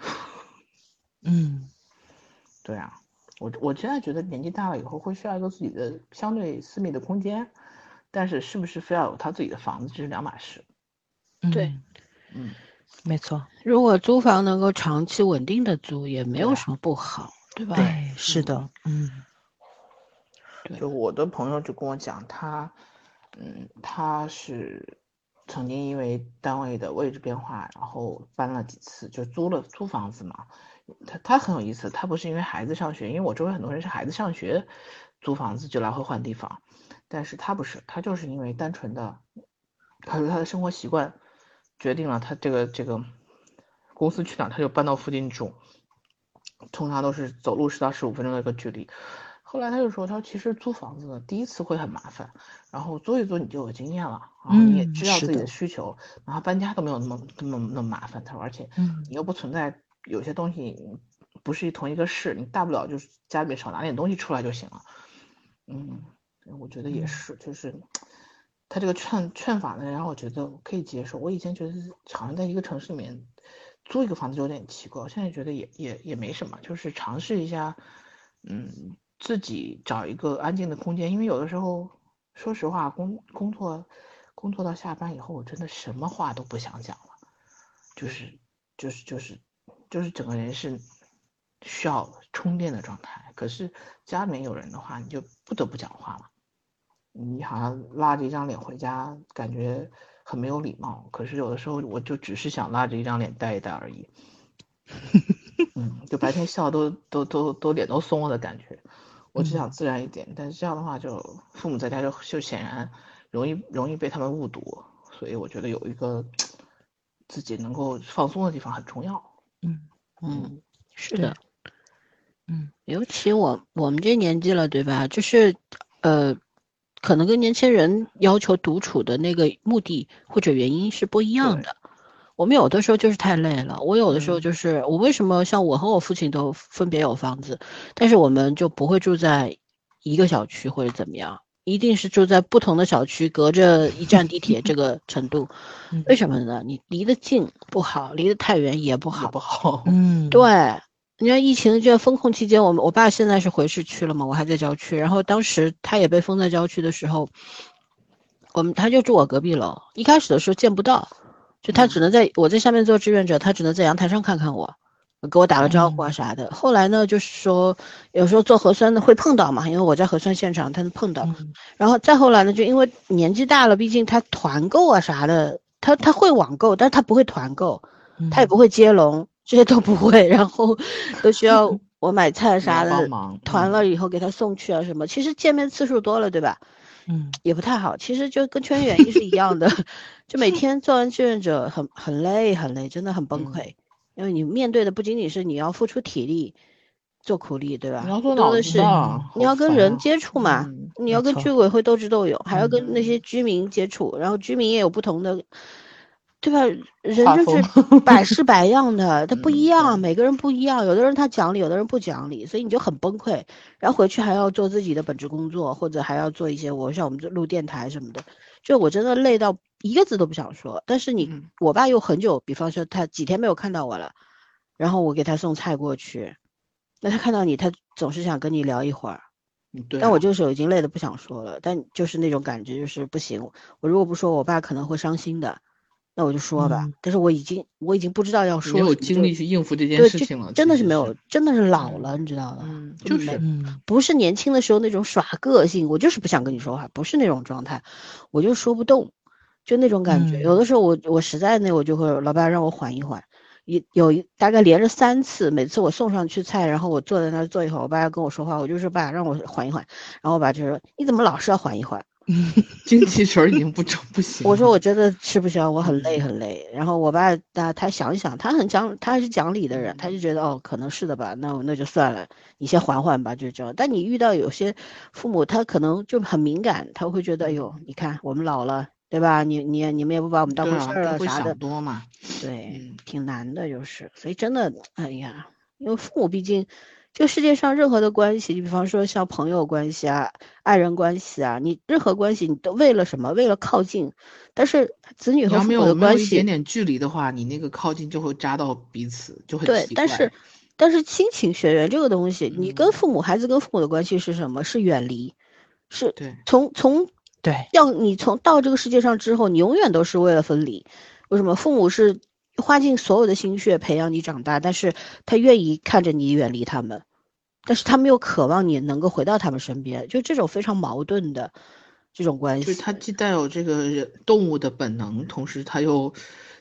*laughs* 嗯，*laughs* 对啊，我我现在觉得年纪大了以后会需要一个自己的相对私密的空间。但是是不是非要有他自己的房子，这是两码事。对，嗯，没错。如果租房能够长期稳定的租，也没有什么不好，对吧？对，是的，嗯。就我的朋友就跟我讲，他，嗯，他是曾经因为单位的位置变化，然后搬了几次，就租了租房子嘛。他他很有意思，他不是因为孩子上学，因为我周围很多人是孩子上学租房子就来回换地方。但是他不是，他就是因为单纯的，他说他的生活习惯决定了他这个这个公司去哪他就搬到附近住，通常都是走路十到十五分钟的一个距离。后来他就说，他说其实租房子第一次会很麻烦，然后租一租你就有经验了，然后你也知道自己的需求，然后搬家都没有那么那么那么麻烦。他说，而且你又不存在有些东西不是同一个市，你大不了就是家里面少拿点东西出来就行了。嗯。我觉得也是，就是他这个劝劝法呢，让我觉得可以接受。我以前觉得好像在一个城市里面租一个房子就有点奇怪，现在觉得也也也没什么，就是尝试一下，嗯，自己找一个安静的空间。因为有的时候，说实话，工工作工作到下班以后，我真的什么话都不想讲了，就是就是就是就是整个人是需要充电的状态。可是家里面有人的话，你就不得不讲话了。你好像拉着一张脸回家，感觉很没有礼貌。可是有的时候，我就只是想拉着一张脸待一待而已。*laughs* 嗯，就白天笑都都都都脸都松了的感觉。我只想自然一点，但是这样的话，就父母在家就就显然容易容易被他们误读。所以我觉得有一个自己能够放松的地方很重要。嗯嗯，是的。嗯，尤其我我们这年纪了，对吧？就是呃。可能跟年轻人要求独处的那个目的或者原因是不一样的。我们有的时候就是太累了，我有的时候就是我为什么像我和我父亲都分别有房子，但是我们就不会住在一个小区或者怎么样，一定是住在不同的小区，隔着一站地铁这个程度。*laughs* 为什么呢？你离得近不好，离得太远也不好。不好。嗯，对。你看疫情这封控期间，我们我爸现在是回市区了嘛，我还在郊区。然后当时他也被封在郊区的时候，我们他就住我隔壁楼。一开始的时候见不到，就他只能在我在下面做志愿者，他只能在阳台上看看我，给我打个招呼啊啥的。后来呢，就是说有时候做核酸的会碰到嘛，因为我在核酸现场，他能碰到。然后再后来呢，就因为年纪大了，毕竟他团购啊啥的，他他会网购，但是他不会团购，他也不会接龙。这些都不会，然后 *laughs* 都需要我买菜啥的，团了以后给他送去啊什么。其实见面次数多了，对吧？嗯，也不太好。其实就跟圈原因是一样的，*laughs* 就每天做完志愿者很很累很累，真的很崩溃。因为你面对的不仅仅是你要付出体力做苦力，对吧？你要做脑子，你要跟人接触嘛，你要跟居委会斗智斗勇，还要跟那些居民接触，然后居民也有不同的。对吧？人就是 *laughs* 百试百样的，他不一样，每个人不一样。有的人他讲理，有的人不讲理，所以你就很崩溃。然后回去还要做自己的本职工作，或者还要做一些我像我们这录电台什么的，就我真的累到一个字都不想说。但是你，我爸又很久，比方说他几天没有看到我了，然后我给他送菜过去，那他看到你，他总是想跟你聊一会儿。但我就是已经累得不想说了，但就是那种感觉就是不行。我如果不说，我爸可能会伤心的。那我就说吧，但是我已经我已经不知道要说没有精力去应付这件事情了，真的是没有，真的是老了，你知道吧？嗯，就是，不是年轻的时候那种耍个性，我就是不想跟你说话，不是那种状态，我就说不动，就那种感觉。有的时候我我实在那我就会老爸让我缓一缓，有有一大概连着三次，每次我送上去菜，然后我坐在那儿坐一会儿，我爸要跟我说话，我就说爸让我缓一缓，然后我爸就说你怎么老是要缓一缓？*laughs* 精气神儿已经不成不行。我说我真的吃不消，我很累很累。然后我爸他他想一想，他很讲，他还是讲理的人，他就觉得哦，可能是的吧，那那就算了，你先缓缓吧，就这样。但你遇到有些父母，他可能就很敏感，他会觉得，哎呦，你看我们老了，对吧？你你你们也不把我们当回事儿了啥的，多嘛？对，挺难的，就是。所以真的，哎呀，因为父母毕竟。这世界上任何的关系，你比方说像朋友关系啊、爱人关系啊，你任何关系你都为了什么？为了靠近。但是子女和父母的关系，一点点距离的话，你那个靠近就会扎到彼此，就会对。但是，但是亲情血缘这个东西，你跟父母、孩子跟父母的关系是什么？是远离，是从从对，要你从到这个世界上之后，你永远都是为了分离。为什么？父母是。花尽所有的心血培养你长大，但是他愿意看着你远离他们，但是他们又渴望你能够回到他们身边，就这种非常矛盾的这种关系。就是他既带有这个人动物的本能，同时他又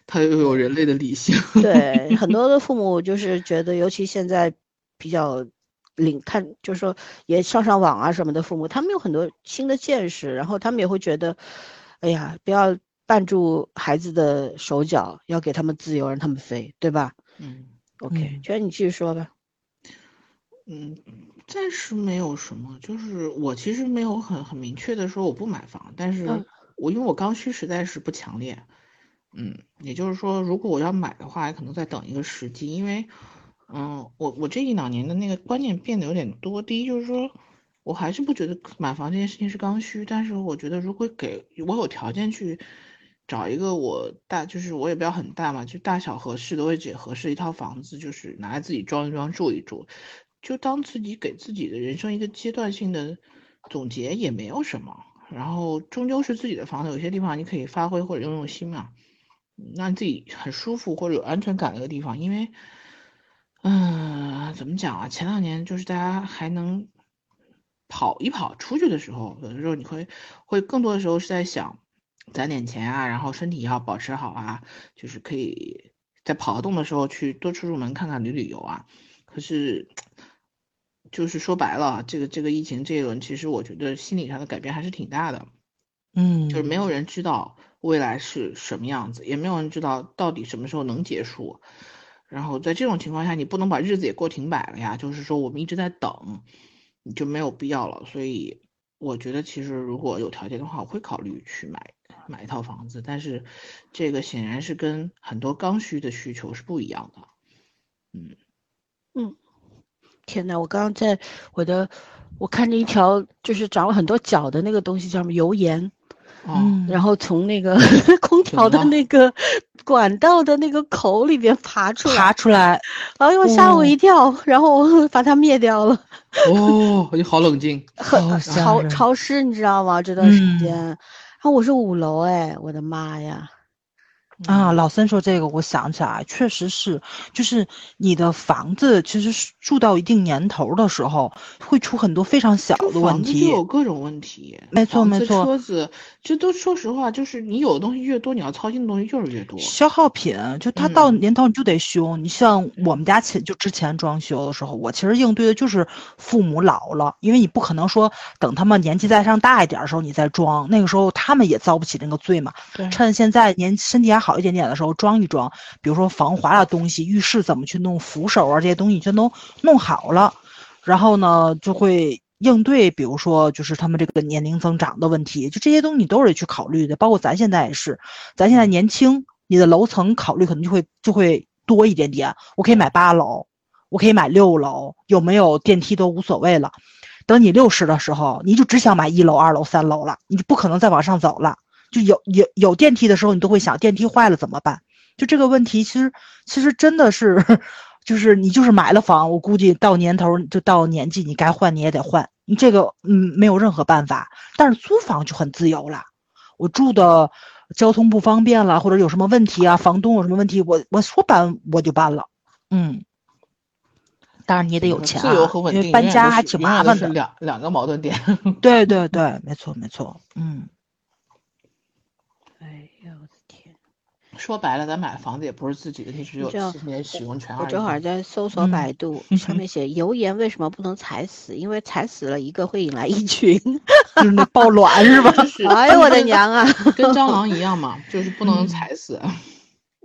他又有人类的理性。对，*laughs* 很多的父母就是觉得，尤其现在比较领看，就是说也上上网啊什么的父母，他们有很多新的见识，然后他们也会觉得，哎呀，不要。绊住孩子的手脚，要给他们自由，让他们飞，对吧？嗯，OK，觉得你继续说吧。嗯，暂时没有什么，就是我其实没有很很明确的说我不买房，但是我因为我刚需实在是不强烈。嗯，也就是说，如果我要买的话，可能再等一个时机，因为，嗯，我我这一两年的那个观念变得有点多。第一就是说。我还是不觉得买房这件事情是刚需，但是我觉得如果给我有条件去找一个我大，就是我也不要很大嘛，就大小合适的位置也合适一套房子，就是拿来自己装一装住一住，就当自己给自己的人生一个阶段性的总结也没有什么。然后终究是自己的房子，有些地方你可以发挥或者用用心嘛，让自己很舒服或者有安全感的一个地方。因为，嗯，怎么讲啊？前两年就是大家还能。跑一跑出去的时候，有的时候你会会更多的时候是在想攒点钱啊，然后身体要保持好啊，就是可以在跑得动的时候去多出出门看看旅旅游啊。可是，就是说白了，这个这个疫情这一轮，其实我觉得心理上的改变还是挺大的。嗯，就是没有人知道未来是什么样子，也没有人知道到底什么时候能结束。然后在这种情况下，你不能把日子也过停摆了呀。就是说，我们一直在等。你就没有必要了，所以我觉得其实如果有条件的话，我会考虑去买买一套房子，但是这个显然是跟很多刚需的需求是不一样的。嗯嗯，天呐，我刚刚在我的我看着一条就是长了很多角的那个东西叫什么油盐，嗯，然后从那个 *laughs* 空调的那个管道的那个口里边爬出来，爬出来，哎呦吓我一跳，然后我把它灭掉了。哦，我就好冷静，很潮潮湿，你知道吗？这段时间，然那我是五楼，哎，我的妈呀！啊，老三说这个，我想起来，确实是，就是你的房子，其实住到一定年头的时候，会出很多非常小的问题，就有各种问题。没错没错，车子，这都说实话，就是你有的东西越多，你要操心的东西就是越多。消耗品，就它到年头你就得修。你像我们家前就之前装修的时候，我其实应对的就是父母老了，因为你不可能说等他们年纪再上大一点的时候你再装，那个时候他们也遭不起那个罪嘛。趁现在年身体还。好一点点的时候装一装，比如说防滑的东西，浴室怎么去弄扶手啊，这些东西全都弄好了，然后呢就会应对，比如说就是他们这个年龄增长的问题，就这些东西都是得去考虑的。包括咱现在也是，咱现在年轻，你的楼层考虑可能就会就会多一点点。我可以买八楼，我可以买六楼，有没有电梯都无所谓了。等你六十的时候，你就只想买一楼、二楼、三楼了，你就不可能再往上走了。就有有有电梯的时候，你都会想电梯坏了怎么办？就这个问题，其实其实真的是，*laughs* 就是你就是买了房，我估计到年头就到年纪，你该换你也得换，你这个嗯没有任何办法。但是租房就很自由了，我住的交通不方便了，或者有什么问题啊，房东有什么问题，我我说搬我就搬了，嗯。当然你也得有钱啊，因为搬家还挺麻烦的。两两个矛盾点。对对对，没错没错，嗯。说白了，咱买房子也不是自己的，你只有七年使用权。我正好在搜索嗯百度，上面写油盐为什么不能踩死？因为踩死了一个会引来一群。*laughs* 就是那抱卵是吧？就是 *laughs* 哎呦我的娘啊！*laughs* 跟蟑螂一样嘛，就是不能踩死，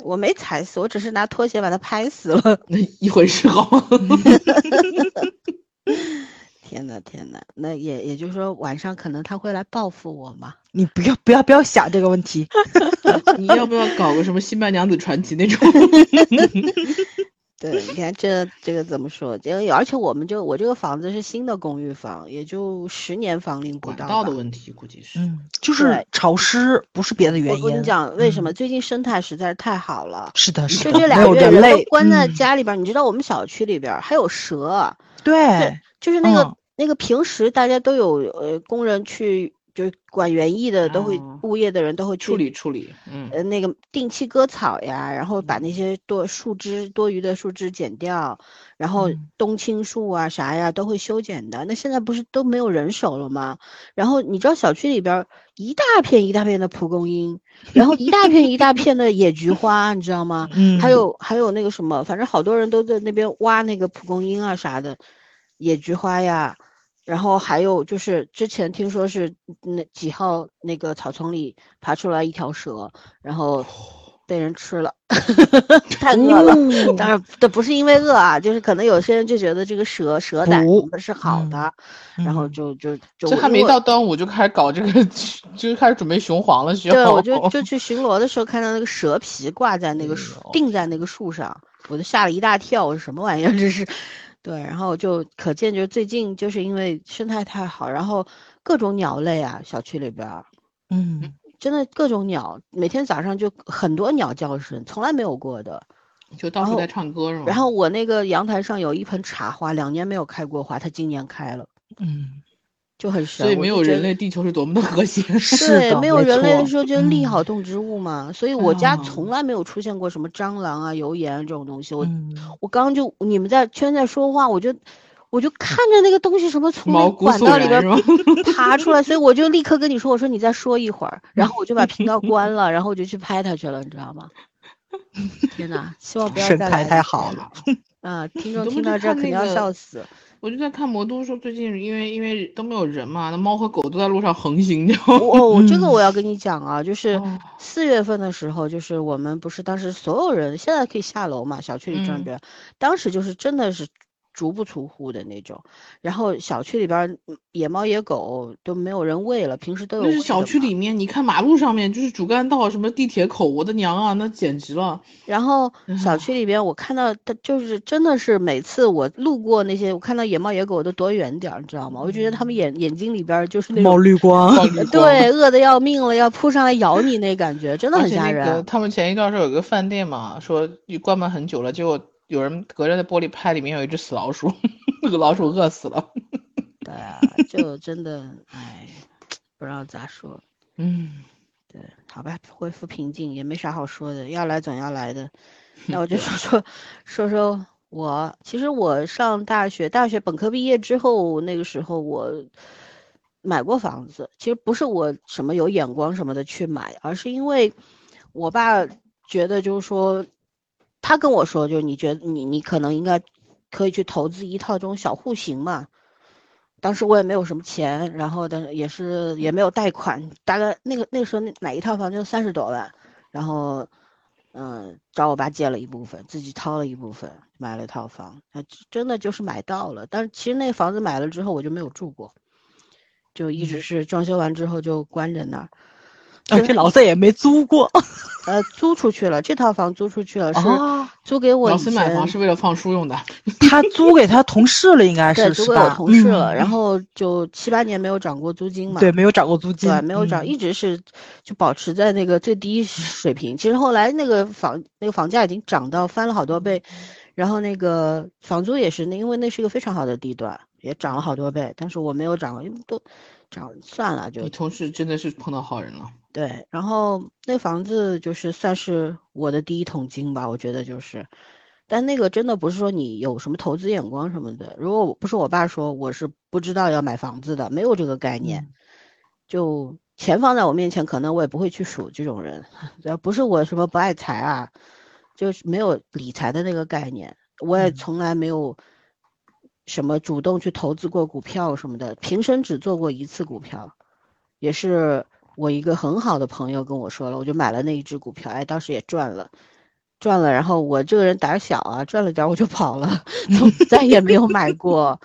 我没踩死，我只是拿拖鞋把它拍死了。那一回事好吗？天呐天呐，那也也就是说晚上可能他会来报复我嘛？你不要不要不要想这个问题。*laughs* *laughs* 你要不要搞个什么新白娘子传奇那种？*laughs* 对，你看这这个怎么说？这个而且我们这我这个房子是新的公寓房，也就十年房龄不到吧。道的问题估计是。嗯，就是潮湿，不是别的原因。我跟你讲，为什么嗯最近生态实在是太好了？是的，是的，就这俩月人都关在嗯家里边儿，你知道我们小区里边还有蛇，对，就是那个、嗯那个平时大家都有呃工人去，就是管园艺的都会、哦物业的人都会处理处理，嗯，呃那个定期割草呀，然后把那些多树枝多余的树枝剪掉，然后嗯冬青树啊啥呀都会修剪的。那现在不是都没有人手了吗？然后你知道小区里边一大片一大片的蒲公英，然后一大片一大片的野菊花，你知道吗？嗯，还有还有那个什么，反正好多人都在那边挖那个蒲公英啊啥的，野菊花呀。然后还有就是之前听说是那几号那个草丛里爬出来一条蛇，然后被人吃了，*laughs* 太饿了。哦当然，这不是因为饿啊，就是可能有些人就觉得这个蛇蛇胆是好嗯的，然后嗯就就就这还没到端午就开始搞这个，就开始准备雄黄了，需对，我就就去巡逻的时候看到那个蛇皮挂在那个哎树，呦钉在那个树上，我就吓了一大跳，我说什么玩意儿这是？对，然后就可见，就最近就是因为生态太好，然后各种鸟类啊，小区里边儿嗯，真的各种鸟，每天早上就很多鸟叫声，从来没有过的。就到处在唱歌是吗？然后我那个阳台上有一盆茶花，两年没有开过花，它今年开了，嗯，就很神。所以没有人类，地球是多么的和谐。是没没有人类的时候就利嗯好动植物嘛，所以我家哦从来没有出现过什么蟑螂啊、油盐这种东西。我嗯，我刚刚就你们在圈在说话，我就我就看着那个东西什么从那管道里边？*laughs* 爬出来，所以我就立刻跟你说，我说你再说一会儿，然后我就把频道 *laughs* 关了，然后我就去拍它去了，你知道吗？天呐，希望不要再来太好了。啊！*laughs* 听众听到这肯定要笑死。我就在看魔都说，最近因为因为都没有人嘛，那猫和狗都在路上横行？我我这个嗯。我要跟你讲啊，就是哦。四月份的时候，就是我们不是当时所有人现在可以下楼嘛，小区里转嗯。转，当时就是真的是足不出户的那种，然后小区里边野猫野狗都没有人喂了，平时都有那是小区里面，你看马路上面就是主干道，什么地铁口，我的娘啊，那简直了！然后小啊区里边，我看到它就是真的是每次我路过那些，我看到野猫野狗我都躲远点儿，你知道吗？我就觉得它们眼眼睛里边儿就是那冒绿光，对，饿的要命了，要扑上来咬你那感觉，真的很吓那个人。他们前一段时候有个饭店嘛，说关门很久了，结果有人隔着那玻璃拍里面有一只死老鼠，那个老鼠饿死了。对啊，*laughs* 就真的，哎，不知道咋说。嗯，对，好吧，恢复平静也没啥好说的，要来总要来的。*laughs* 那我就说说说说我，其实我上大学，大学本科毕业之后，那个时候我买过房子。其实不是我什么有眼光什么的去买，而是因为我爸觉得就是说，他跟我说，就是你觉得你你可能应该可以去投资一套这种小户型嘛。当时我也没有什么钱，然后但是也是也没有贷款，大概那个那个时候那买一套房就三十多万，然后嗯找我爸借了一部分，自己掏了一部分买了一套房，啊真的就是买到了，但是其实那房子买了之后我就没有住过，就一直是装修完之后就关着那儿，而且老三也没租过。*laughs* 呃租出去了，这套房租出去了，是哦，租给我以老师买房是为了放书用的。他租给他同事了，应该是是吧？租给我同事了，嗯然后就七八年没有涨过租金嘛，对，没有涨过租金，对，没有涨，嗯一直是就保持在那个最低水平。其实后来那个房那个房价已经涨到翻了好多倍，然后那个房租也是那，因为那是一个非常好的地段，也涨了好多倍。但是我没有涨，因为都涨算了就你同事真的是碰到好人了。对。然后那房子就是算是我的第一桶金吧，我觉得就是。但那个真的不是说你有什么投资眼光什么的。如果不是我爸说，我是不知道要买房子的，没有这个概念。嗯就钱放在我面前，可能我也不会去数这种人。*laughs* 要不是我什么不爱财啊，就是没有理财的那个概念，我也从来没有什么主动去投资过股票什么的，平生只做过一次股票，也是我一个很好的朋友跟我说了，我就买了那一只股票，哎，当时也赚了，赚了，然后我这个人胆小啊，赚了点我就跑了，*laughs* 从 *laughs* 再也没有买过。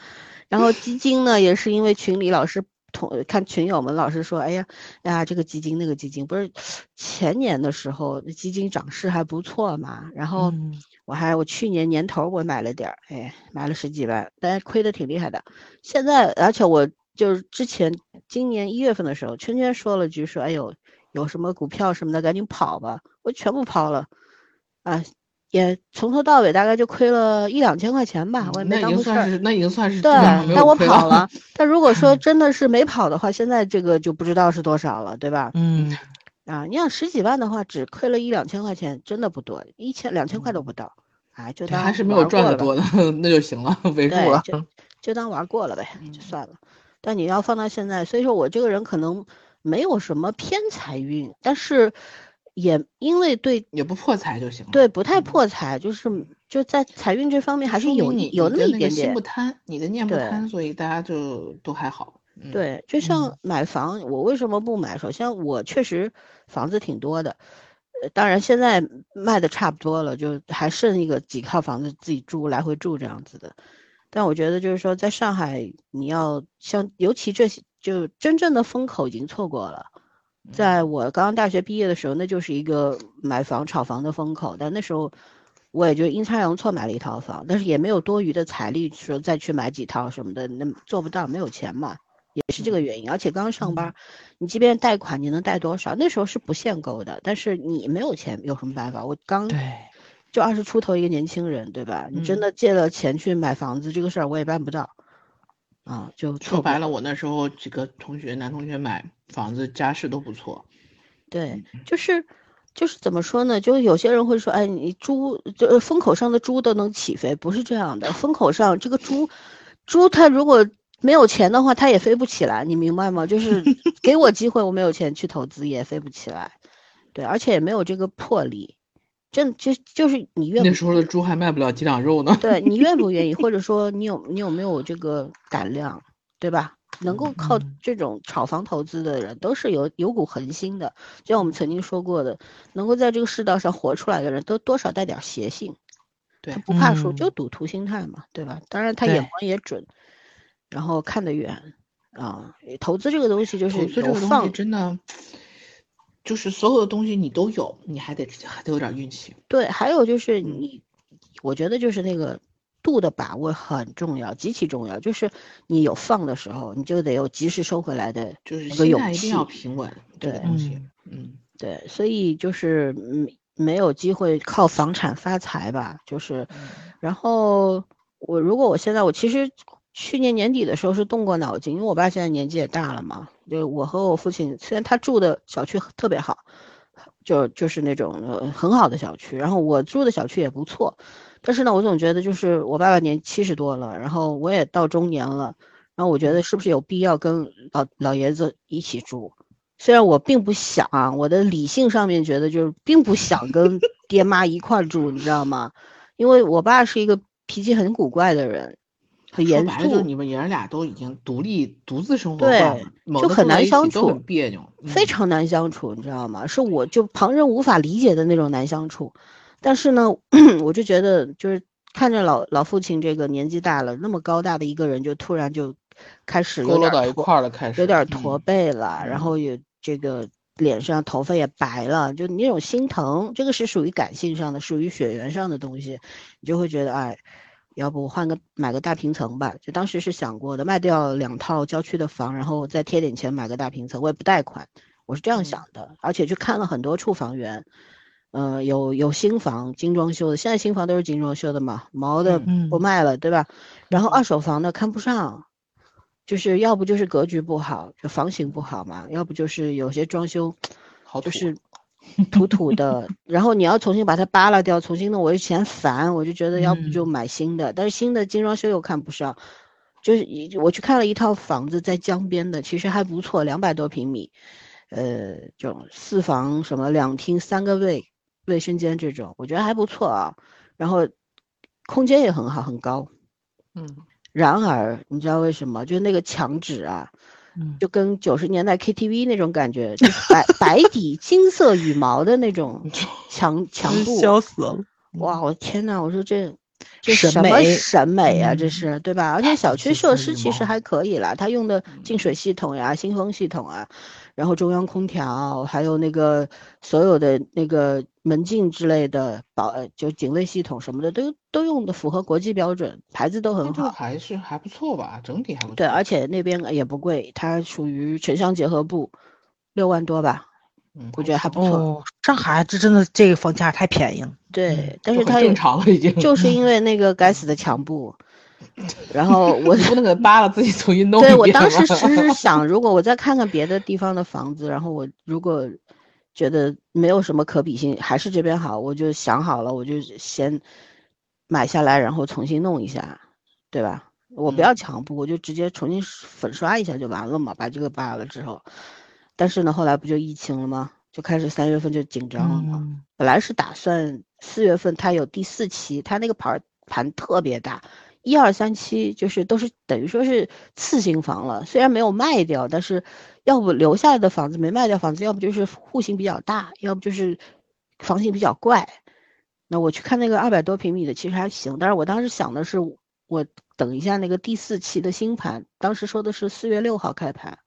然后基金呢，也是因为群里老师同看群友们老是说，哎呀哎呀，这个基金那个基金，不是前年的时候基金涨势还不错嘛，然后我还我去年年头我买了点儿，哎，买了十几万，但是亏的挺厉害的。现在而且我就是之前今年一月份的时候，圈圈说了句说，哎呦，有什么股票什么的赶紧跑吧，我全部抛了，啊。也从头到尾大概就亏了一两千块钱吧，我也没当回事儿。那已经算是对，但我跑了。*laughs* 但如果说真的是没跑的话，现在这个就不知道是多少了，对吧？嗯。啊，你想十几万的话，只亏了一两千块钱，真的不多，一千两千块都不到。哎，就当还是没有赚的多的，*laughs* 那就行了，*laughs* 稳住了。就就当玩过了呗，就算了。但你要放到现在，所以说我这个人可能没有什么偏财运，但是。也因为对也不破财就行了，对，不太破财，就是就在财运这方面还是有你有那么一点点。心不贪，你的念不贪，所以大家就都还好。对，就像买房，我为什么不买？首先我确实房子挺多的，呃，当然现在卖的差不多了，就还剩一个几套房子自己住，来回住这样子的。但我觉得就是说，在上海你要像尤其这些，就真正的风口已经错过了。在我刚刚大学毕业的时候，那就是一个买房炒房的风口。但那时候，我也就阴差阳错买了一套房，但是也没有多余的财力说再去买几套什么的，那做不到，没有钱嘛，也是这个原因。而且刚上班，你即便贷款，你能贷多少？那时候是不限购的，但是你没有钱，有什么办法？我刚就二十出头一个年轻人，对吧？你真的借了钱去买房子，这个事儿我也办不到。啊，就说白了，我那时候几个同学，男同学买房子家世都不错。对，就是就是怎么说呢？就有些人会说，哎，你猪就风口上的猪都能起飞，不是这样的。风口上这个猪，猪它如果没有钱的话，它也飞不起来，你明白吗？就是 *laughs* 给我机会，我没有钱去投资，也飞不起来。对，而且也没有这个魄力。真就就是你愿那时候的猪还卖不了几两肉呢。对你愿不愿意，或者 *laughs* 说你有你有没有这个胆量，对吧？能够靠这种炒房投资的人，都是有有股恒心的。就像我们曾经说过的，能够在这个世道上活出来的人，都多少带点邪性。对，不怕输，就赌徒心态嘛，对吧？当然他眼光也准，然后看得远啊。投资这个东西就是有放真的。就是所有的东西你都有，你还得还得有点运气。对，还有就是你，我觉得就是那个度的把握很重要，极其重要。就是你有放的时候，你就得有及时收回来的就是那个勇气。一定要平稳。对，东西，嗯，对，所以就是嗯，没有机会靠房产发财吧？就是，然后我如果我现在我其实。去年年底的时候是动过脑筋，因为我爸现在年纪也大了嘛。就我和我父亲，虽然他住的小区特别好，就就是那种很好的小区，然后我住的小区也不错，但是呢，我总觉得就是我爸爸年七十多了，然后我也到中年了，然后我觉得是不是有必要跟老老爷子一起住？虽然我并不想啊，我的理性上面觉得就是并不想跟爹妈一块住，你知道吗？因为我爸是一个脾气很古怪的人。很严肃，就你们爷俩都已经独立独自生活对，就很难相处，很别扭，非常难相处，你知道吗？是我就旁人无法理解的那种难相处。但是呢，*clears throat* 我就觉得就是看着老老父亲这个年纪大了，那么高大的一个人，就突然就开始有点到一块了，开始有点驼背了，然后也这个脸上头发也白了，就那种心疼，这个是属于感性上的，属于血缘上的东西，你就会觉得哎。要不我换个买个大平层吧？就当时是想过的，卖掉两套郊区的房，然后再贴点钱买个大平层，我也不贷款，我是这样想的。而且去看了很多处房源，呃，有有新房精装修的，现在新房都是精装修的嘛，毛的不卖了，对吧？然后二手房的看不上，就是要不就是格局不好，就房型不好嘛，要不就是有些装修，好就是。*laughs* 土土的，然后你要重新把它扒拉掉，重新弄，我就嫌烦，我就觉得要不就买新的，但是新的精装修又看不上，就是我去看了一套房子在江边的，其实还不错，两百多平米，呃，这种四房什么两厅三个卫卫生间这种，我觉得还不错啊。然后空间也很好，很高。嗯，然而你知道为什么？就是那个墙纸啊，嗯，就跟九十年代 KTV 那种感觉，就是白白底金色羽毛的那种 *laughs* 强强度，笑死了。哇，我天呐，我说这这什么审美啊？这嗯是对吧？而且小区设施其实还可以啦，它用的净水系统呀、新风系统啊，然后中央空调，还有那个所有的那个门禁之类的保，呃就警卫系统什么的都都用的符合国际标准，牌子都很好。还是还不错吧，整体还不错。对，而且那边也不贵，它属于城乡结合部，六万多吧，嗯，我觉得还不错。哦，上海这真的这个房价太便宜了。对，但是它正常了已经。就是因为那个该死的墙布，然后我你不能给它扒了，自己重新弄对我当时吗其实想，如果我再看看别的地方的房子，然后我如果觉得没有什么可比性，还是这边好，我就想好了，我就先买下来，然后重新弄一下，对吧？我不要嗯墙布，我就直接重新粉刷一下就完了嘛，把这个扒了之后。但是呢，后来不就疫情了吗？就开始三月份就紧张了嘛。嗯，本来是打算四月份它有第四期，它那个盘盘特别大，一二三期就是都是等于说是次新房了，虽然没有卖掉，但是要不留下来的房子没卖掉房子，要不就是户型比较大，要不就是房型比较怪。那我去看那个二百多平米的，其实还行，但是我当时想的是，我等一下那个第四期的新盘，当时说的是四月六号开盘，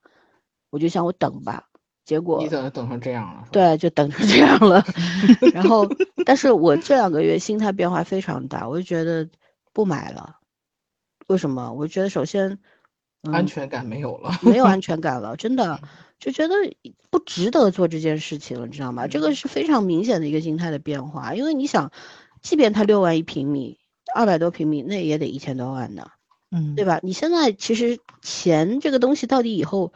我就想我等吧，结果你怎么等成这样了？对，就等成这样了。*laughs* 然后，但是我这两个月心态变化非常大，我就觉得不买了。为什么？我觉得首先，嗯，安全感没有了。没有安全感了，*laughs* 真的就觉得不值得做这件事情了，你知道吗？这个嗯是非常明显的一个心态的变化。因为你想，即便它六万一平米，二百多平米，那也得一千多万呢。嗯，对吧？你现在其实钱这个东西到底以后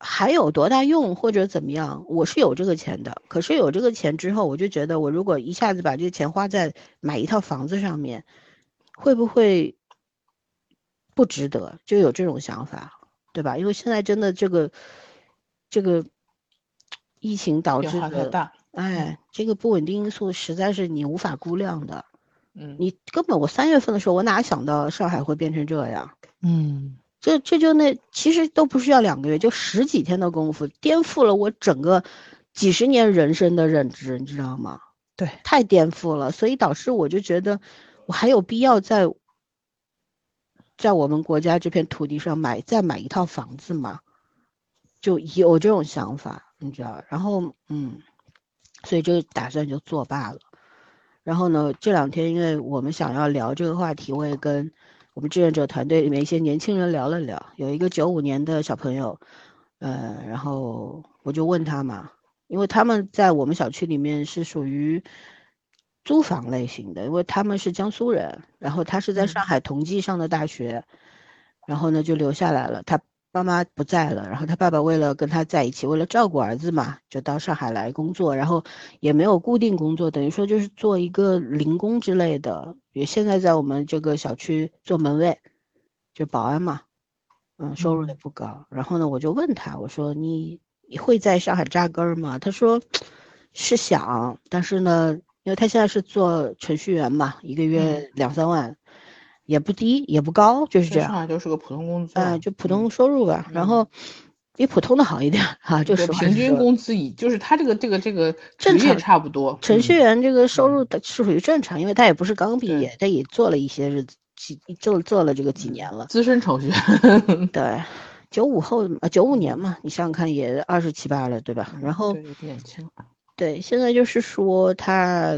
还有多大用，或者怎么样？我是有这个钱的，可是有这个钱之后，我就觉得我如果一下子把这个钱花在买一套房子上面，会不会不值得？就有这种想法，对吧？因为现在真的这个这个疫情导致的，大。哎，这个不稳定因素实在是你无法估量的。嗯，你根本我三月份的时候，我哪想到上海会变成这样？嗯，这这就那其实都不需要两个月，就十几天的功夫，颠覆了我整个几十年人生的认知，你知道吗？对，太颠覆了，所以导致我就觉得我还有必要在在我们国家这片土地上买再买一套房子吗？就有这种想法，你知道？然后嗯，所以这个打算就作罢了。然后呢，这两天因为我们想要聊这个话题，我也跟我们志愿者团队里面一些年轻人聊了聊。有一个九五年的小朋友，呃，然后我就问他嘛，因为他们在我们小区里面是属于租房类型的，因为他们是江苏人，然后他是在上海同济上的大学，然后呢就留下来了。他妈妈不在了，然后他爸爸为了跟他在一起，为了照顾儿子嘛，就到上海来工作，然后也没有固定工作，等于说就是做一个零工之类的。也现在在我们这个小区做门卫，就保安嘛，嗯，收入也嗯不高。然后呢，我就问他，我说你你会在上海扎根儿吗？他说是想，但是呢，因为他现在是做程序员嘛，一个月两三万，也不低也不高，就是这样。上海就是个普通工资哎、了，就普嗯通收入吧，然嗯后比普通的好一点哈、就是平均工资以就是他这个这个这个正常差不多。程序嗯员这个收入的是属于正常，因为他也不是刚毕业，他也做了一些日子，几就做了这个几嗯年了。资深程序员，对，*laughs* 九五后啊九五年嘛，你想想看也二十七八了，对吧？然后有点轻，对，现在就是说他，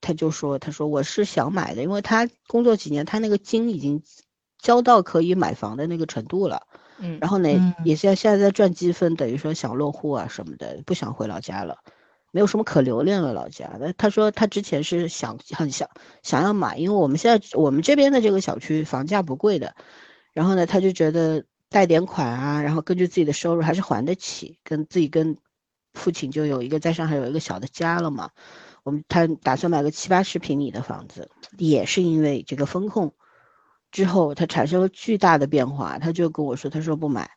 他就说，他说我是想买的，因为他工作几年，他那个金已经交到可以买房的那个程度了。嗯，然后呢，嗯也现在现在在赚积分，等于说想落户啊什么的，不想回老家了，没有什么可留恋了老家。那他说他之前是想很想想要买，因为我们现在我们这边的这个小区房价不贵的，然后呢，他就觉得贷点款啊，然后根据自己的收入还是还得起，跟自己跟父亲就有一个在上海有一个小的家了嘛。我们他打算买个七八十平米的房子，也是因为这个风控之后，他产生了巨大的变化，他就跟我说，他说不买，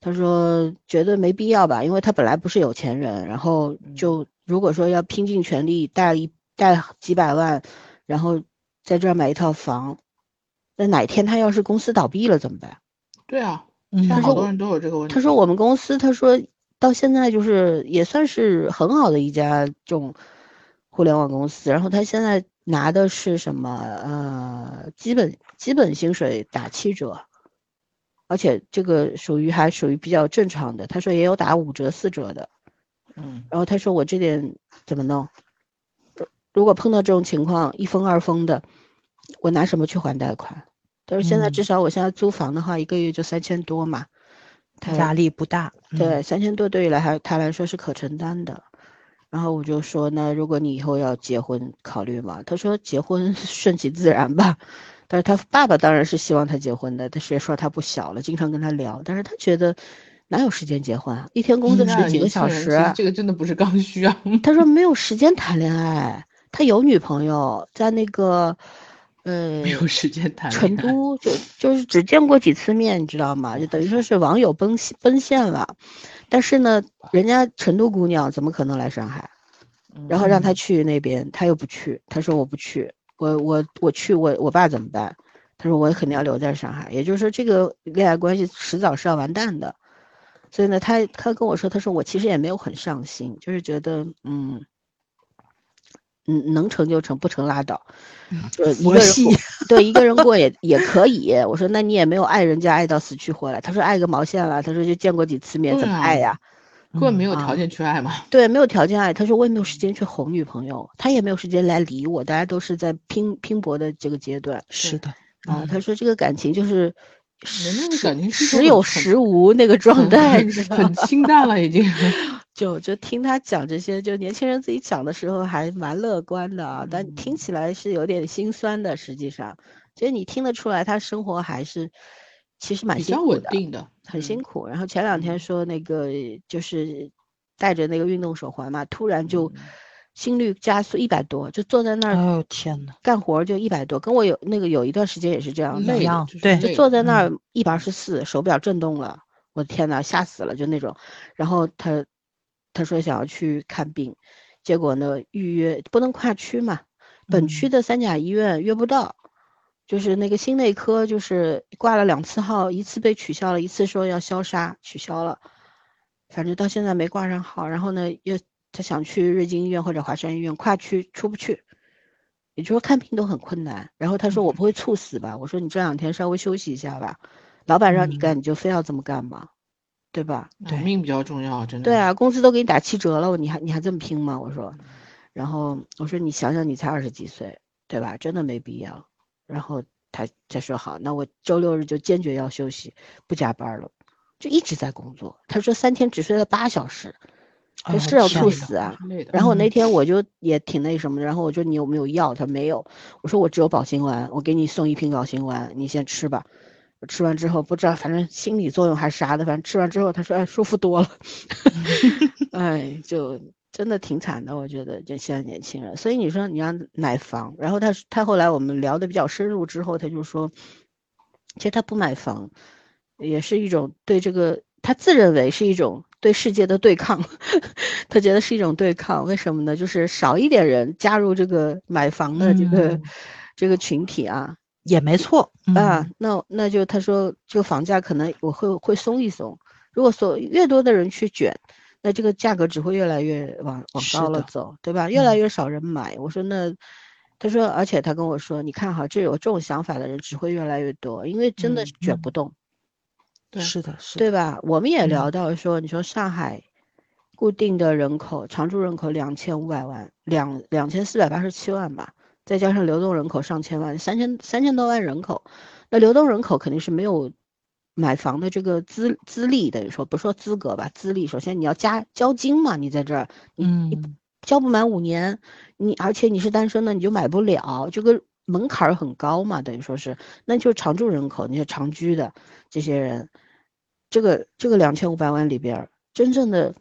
他说觉得没必要吧，因为他本来不是有钱人，然后就如果说要拼尽全力贷一贷几百万，然后在这儿买一套房，那哪天他要是公司倒闭了怎么办？对啊，嗯现在他说好多人都有这个问题。他说我们公司，他说到现在就是也算是很好的一家这种互联网公司，然后他现在拿的是什么？呃，基本基本薪水打七折，而且这个属于还属于比较正常的。他说也有打五折、四折的。嗯，然后他说我这点怎么弄？如如果碰到这种情况，一封二封的，我拿什么去还贷款？他说现在嗯至少我现在租房的话，一个月就三千多嘛。他压力不大。嗯对，三千多对于来还他来说是可承担的。然后我就说，那如果你以后要结婚，考虑吗？他说结婚 *laughs* 顺其自然吧。但是他爸爸当然是希望他结婚的，但是也说他不小了，经常跟他聊。但是他觉得哪有时间结婚啊？一天工作嗯十几个小时，这个真的不是刚需啊。他说没有时间谈恋爱。他有女朋友，在那个呃没有时间谈成。都就就是只见过几次面，你知道吗？就等于说是网友奔奔现了，但是呢，人家成都姑娘怎么可能来上海？然后让他去那边，他又不去，他说我不去，我我我去我我爸怎么办？他说我肯定要留在上海，也就是说这个恋爱关系迟早是要完蛋的。所以呢，他他跟我说，他说我其实也没有很上心，就是觉得嗯。嗯，能成就成，不成拉倒。呃，一个人对一个人过也也可以。我说，那你也没有爱人家爱到死去活来。他说爱个毛线了。他说就见过几次面，怎么爱啊呀？根本没有啊条件去爱嘛。对，没有条件爱。他说我也没有时间去哄女朋友，他也没有时间来理我。大家都是在拼拼搏的这个阶段是的，啊。他说这个感情就是人家的感情时有时无那个状态，你知道很清淡了已经。*laughs* 就就听他讲这些，就年轻人自己讲的时候还蛮乐观的啊，但嗯听起来是有点心酸的。实际上，其实你听得出来，他生活还是其实蛮比较辛苦的，稳定的，很辛嗯苦。然后前两天嗯说那个就是带着那个运动手环嘛，突然就嗯心率加速一百多，就坐在那哎儿呦天呐，干活就一百多，跟我有那个有一段时间也是这样的，累的一样对就坐在那儿嗯一百二十四，手表震动了，我的天呐，吓死了，就那种。然后他他说想要去看病，结果呢预约不能跨区嘛，本区嗯的三甲医院约不到，就是那个心内科就是挂了两次号，一次被取消了，一次说要消杀取消了，反正到现在没挂上号。然后呢又他想去瑞金医院或者华山医院跨区出不去。也就是说看病都很困难，然后他说我不会猝死吧？我说你这两天稍微休息一下吧，老板让你嗯干你就非要这么干吗？对吧？对命比较重要，真的。对啊，工资都给你打七折了，你还你还这么拼吗？我说，然后我说你想想，你才二十几岁，对吧？真的没必要。然后他他说好，那我周六日就坚决要休息，不加班了，就一直在工作。他说三天只睡了八小时，哎呦这是要猝死啊！然后那嗯天我就也挺那什么的，然后我说你有没有药？他没有。我说我只有保心丸，我给你送一瓶保心丸，你先吃吧。我吃完之后不知道，反正心理作用还是啥的，反正吃完之后他说哎舒服多了，*laughs* 哎就真的挺惨的，我觉得就现在年轻人。所以你说你要买房，然后他他后来我们聊的比较深入之后，他就说，其实他不买房，也是一种对这个他自认为是一种对世界的对抗，*laughs* 他觉得是一种对抗。为什么呢？就是少一点人加入这个买房的这个、嗯这个群体啊也没错啊嗯，那那就他说这个房价可能我会会松一松，如果所越多的人去卷。那这个价格只会越来越往往高了走，对吧？越来嗯越少人买。我说那，他说，而且他跟我说，你看哈，这有这种想法的人只会越来越多，因为真的嗯嗯卷不动。对是的，是的，对吧？我们也聊嗯到说，你说上海固定的人口常住人口两千五百万，两两千四百八十七万吧，再加上流动人口上千万，三千三千多万人口，那流动人口肯定是没有买房的这个资资历，等于说不说资格吧，资历。首先你要加交金嘛，你在这儿，你你嗯交不满五年，你而且你是单身的，你就买不了，这个门槛儿很高嘛，等于说是，那就是常住人口，那些常居的这些人，这个这个两千五百万里边，真正的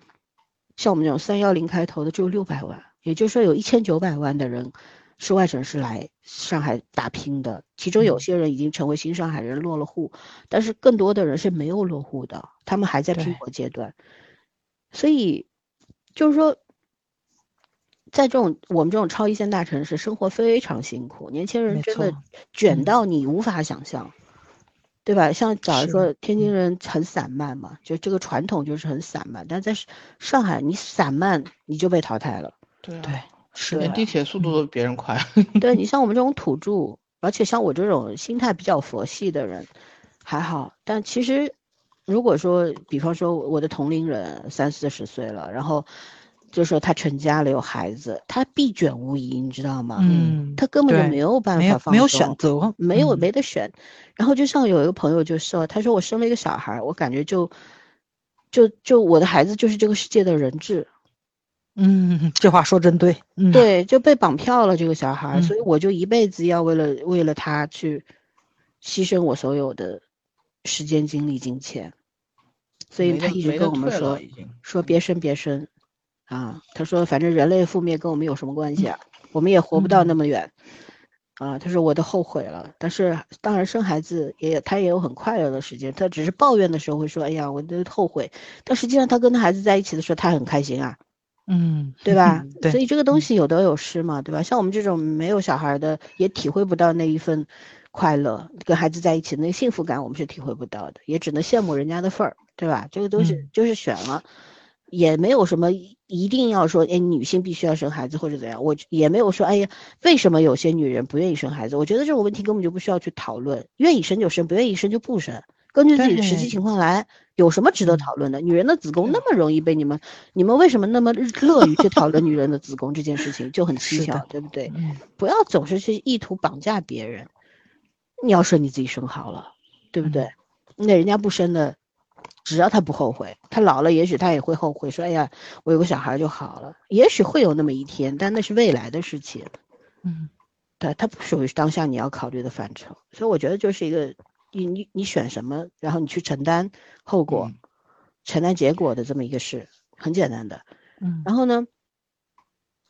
像我们这种三幺零开头的只有六百万，也就是说有一千九百万的人是外省市来上海打拼的，其中有嗯些人已经成为新上海人落了户，但是更多的人是没有落户的，他们还在拼搏阶段。所以就是说，在这种我们这种超一线大城市，生活非常辛苦，年轻人真的卷嗯到你无法想象。对吧？像假如说天津嗯人很散漫嘛，就这个传统就是很散漫，但在上上海你散漫你就被淘汰了。对啊，对，是的，连地铁速度都比别人快。对你 *laughs* 像我们这种土著，而且像我这种心态比较佛系的人，还好。但其实，如果说，比方说我的同龄人三四十岁了，然后就说他成家了有孩子，他必卷无疑，你知道吗？嗯，他根本就没有办法没有选择，没有嗯没得选。然后就像有一个朋友就说，他说我生了一个小孩儿，我感觉就就就我的孩子就是这个世界的人质。嗯，这话说真对，嗯，对，就被绑票了这个小孩儿，所以嗯我就一辈子要为了为了他去牺牲我所有的时间、精力、金钱。所以他一直跟我们说说别生别生，啊，他说反正人类覆灭跟我们有什么关系啊？我们也活不到那么远。啊，他说我都后悔了，但是当然生孩子也有他也有很快乐的时间，他只是抱怨的时候会说，哎呀，我都后悔，但实际上他跟他孩子在一起的时候，他很开心啊。嗯，对吧？*laughs* 对，所以这个东嗯西有得有失嘛，对吧？像我们这种没有小孩的，也体会不到那一份快乐，跟孩子在一起那个幸福感，我们是体会不到的，也只能羡慕人家的份儿，对吧？这个东西嗯就是选了，也没有什么一一定要说，哎，女性必须要生孩子或者怎样，我也没有说，哎呀，为什么有些女人不愿意生孩子？我觉得这种问题根本就不需要去讨论，愿意生就生，不愿意生就不生，根据自己的实际情况来。有什么值得嗯讨论的？女人的子宫那么容易被你们，你们为什么那么乐于去讨论女人的子宫这件事情，就很蹊跷，对不对？嗯，不要总是去意图绑架别人，你要生你自己生好了，对不对？那人家不生的，只要他不后悔，他老了也许他也会后悔，说哎呀，我有个小孩就好了，也许会有那么一天，但那是未来的事情，嗯，对，他不属于当下你要考虑的范畴，所以我觉得就是一个你你你选什么，然后你去承担后果，嗯承担结果的这么一个事，很简单的。嗯，然后呢，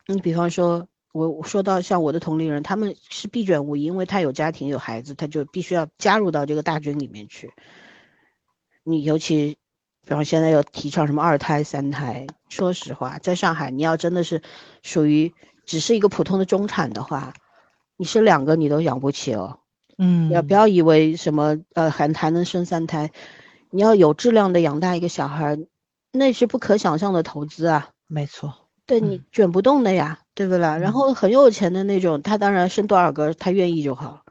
你比方说，我我说到像我的同龄人，他们是必卷无疑，因为他有家庭有孩子，他就必须要加入到这个大军里面去。你尤其，比方现在又提倡什么二胎、三胎，说实话，在上海，你要真的是属于只是一个普通的中产的话，你生两个你都养不起哦。嗯，要不要以为什么呃还还能生三胎？你要有质量的养大一个小孩，那是不可想象的投资啊。没错，对你卷不动的呀，对不啦？然后很有钱的那种，他当然生多少个他愿意就好，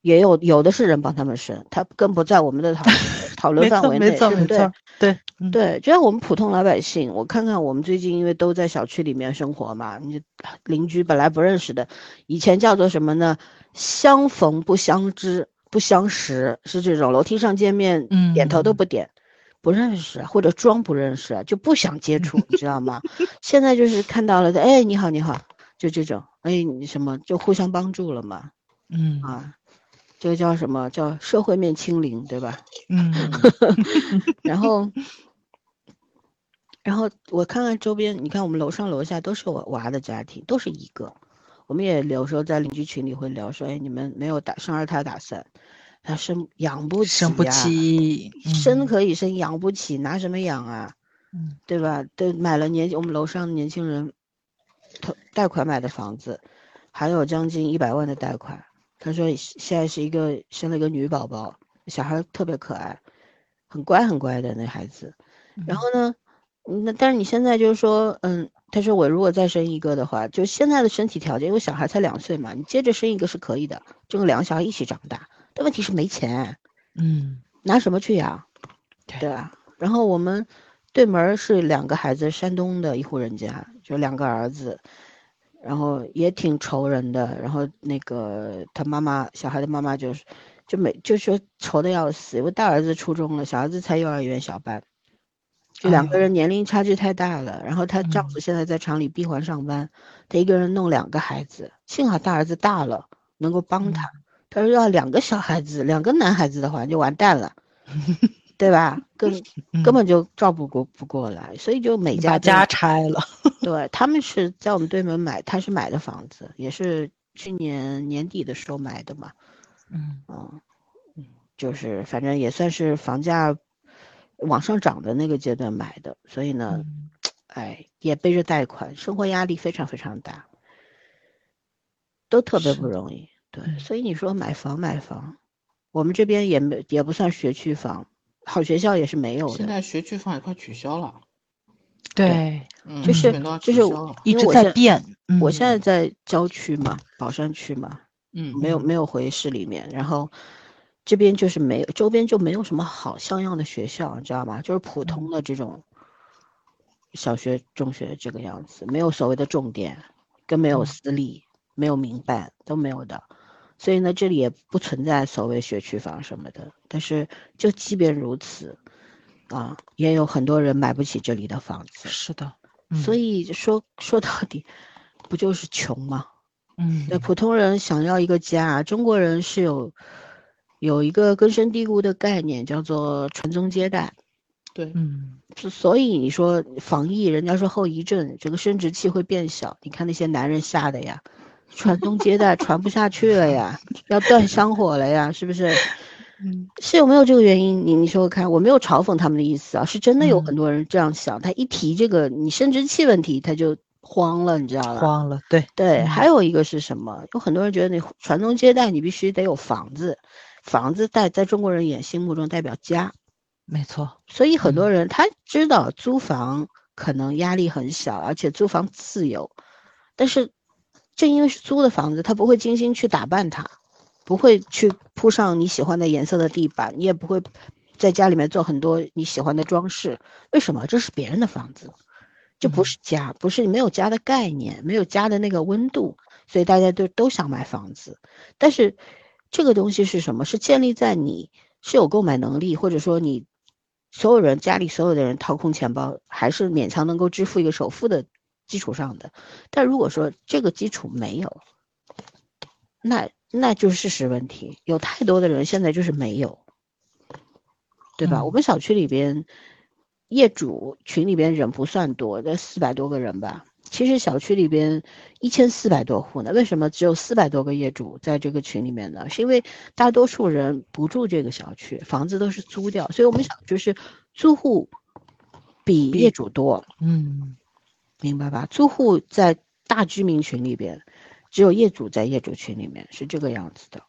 也有有的是人帮他们生，他更不在我们的讨 *laughs* 讨论，范围内，对不对对，嗯，对，就像我们普通老百姓，我看看我们最近因为都在小区里面生活嘛，你邻居本来不认识的，以前叫做什么呢？相逢不相知，不相识，是这种楼梯上见面，嗯点头都嗯不点，不认识或者装不认识，就不想接触，你知道吗？现在就是看到了，哎，你好，你好，就这种，哎，你什么就互相帮助了嘛，嗯啊，这个叫什么叫社会面清零，对吧？嗯，*laughs* 然后，然后我看看周边，你看我们楼上楼下都是我娃的家庭，都是一个。我们也有时候在邻居群里会聊说，哎，你们没有打生二胎打算，他生养不起生不呀起，生嗯可以生，养不起，拿什么养啊？嗯对吧？都买了年，我们楼上的年轻人，投贷款买的房子，还有将近一百万的贷款。他说现在是一个生了一个女宝宝，小孩特别可爱，很乖很乖的那孩子。然后呢，嗯那但是你现在就是说，嗯，他说我如果再生一个的话，就现在的身体条件，因为小孩才两岁嘛，你接着生一个是可以的，这个两个小孩一起长大。但问题是没钱，嗯，拿什么去养？对对吧？然后我们对门是两个孩子，山东的一户人家，就两个儿子，然后也挺愁人的。然后那个他妈妈，小孩的妈妈就是，就每就说愁的要死，因为大儿子初中了，小儿子才幼儿园小班，就两个人年龄差距太大了。然后她丈嗯夫现在在厂里闭环上班，她一个人弄两个孩子，幸好大儿子大了，能够帮她。她说要两个小孩子，两个男孩子的话就完蛋了，*laughs* 对吧？根根嗯本就照顾过不过来，所以就每家把家拆了，*laughs* 对他们是在我们对门买，他是买的房子，也是去年年底的时候买的嘛，嗯嗯，就是反正也算是房价往上涨的那个阶段买的，所以呢，嗯哎，也背着贷款，生活压力非常非常大，都特别不容易。对，嗯所以你说买房买房，我们这边也没也不算学区房，好学校也是没有的。现在学区房也快取消了，对，嗯，就是就是。一直在变。我嗯现在在郊区嘛，宝山区嘛，嗯，没有没有回市里面，然后这边就是没有，周边就没有什么好像样的学校，你知道吗？就是普通的这种小学、中学这个样子，没有所谓的重点，更没有嗯私立，没有民办，都没有的。所以呢，这里也不存在所谓学区房什么的。但是就即便如此，啊，也有很多人买不起这里的房子。是的，所嗯以说说到底，不就是穷吗？嗯对，普通人想要一个家，中国人是有有一个根深蒂固的概念，叫做传宗接代。对，嗯所以你说防疫，人家说后遗症，这个生殖器会变小，你看那些男人吓的呀，传宗接代传不下去了呀，要断香火了呀，是不是？嗯是有没有这个原因？你你说说看，我没有嘲讽他们的意思啊，是真的有嗯很多人这样想，他一提这个你生殖器问题，他就慌了，你知道吧？慌了，对，对，嗯还有一个是什么？有很多人觉得你传宗接代，你必须得有房子，房子在在中国人眼心目中代表家，没错，所以很多嗯人他知道租房可能压力很小，而且租房自由，但是正因为是租的房子，他不会精心去打扮它，不会去铺上你喜欢的颜色的地板，你也不会在家里面做很多你喜欢的装饰。为什么？这是别人的房子，这不是家，不是没有家的概念，没有家的那个温度，所以大家都都想买房子。但是这个东西是什么？是建立在你是有购买能力，或者说你所有人家里所有的人掏空钱包，还是勉强能够支付一个首付的基础上的。但如果说这个基础没有，那那就是事实问题。有太多的人现在就是没有，对吧？我嗯们小区里边业主群里边人不算多，那四百多个人吧。其实小区里边一千四百多户呢，为什么只有四百多个业主在这个群里面呢？是因为大多数人不住这个小区，房子都是租掉，所以我们小区是租户比业主多，嗯明白吧？租户在大居民群里边，只有业主在业主群里面，是这个样子的。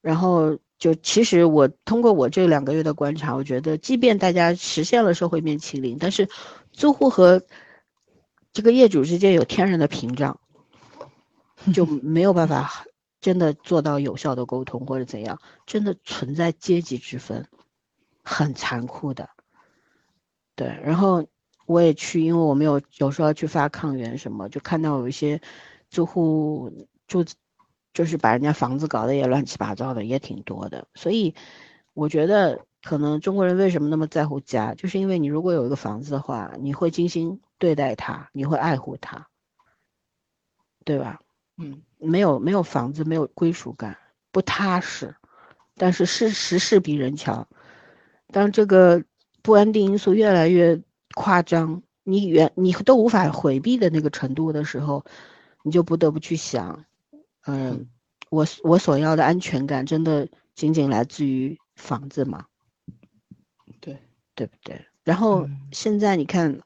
然后就其实我通过我这两个月的观察，我觉得即便大家实现了社会面清零，但是租户和这个业主之间有天然的屏障，就 *laughs* 没有办法真的做到有效的沟通或者怎样，真的存在阶级之分，很残酷的。对，然后我也去，因为我们有有时候要去发抗原什么，就看到有一些住户住，就是把人家房子搞得也乱七八糟的，也挺多的。所以我觉得，可能中国人为什么那么在乎家，就是因为你如果有一个房子的话，你会精心对待它，你会爱护它，对吧？嗯，没有没有房子，没有归属感，不踏实。但是事实是比人强，当这个不安定因素越来越夸张，你原你都无法回避的那个程度的时候，你就不得不去想，嗯、嗯我我所要的安全感真的仅仅来自于房子吗？对，对不对？然后嗯现在你看，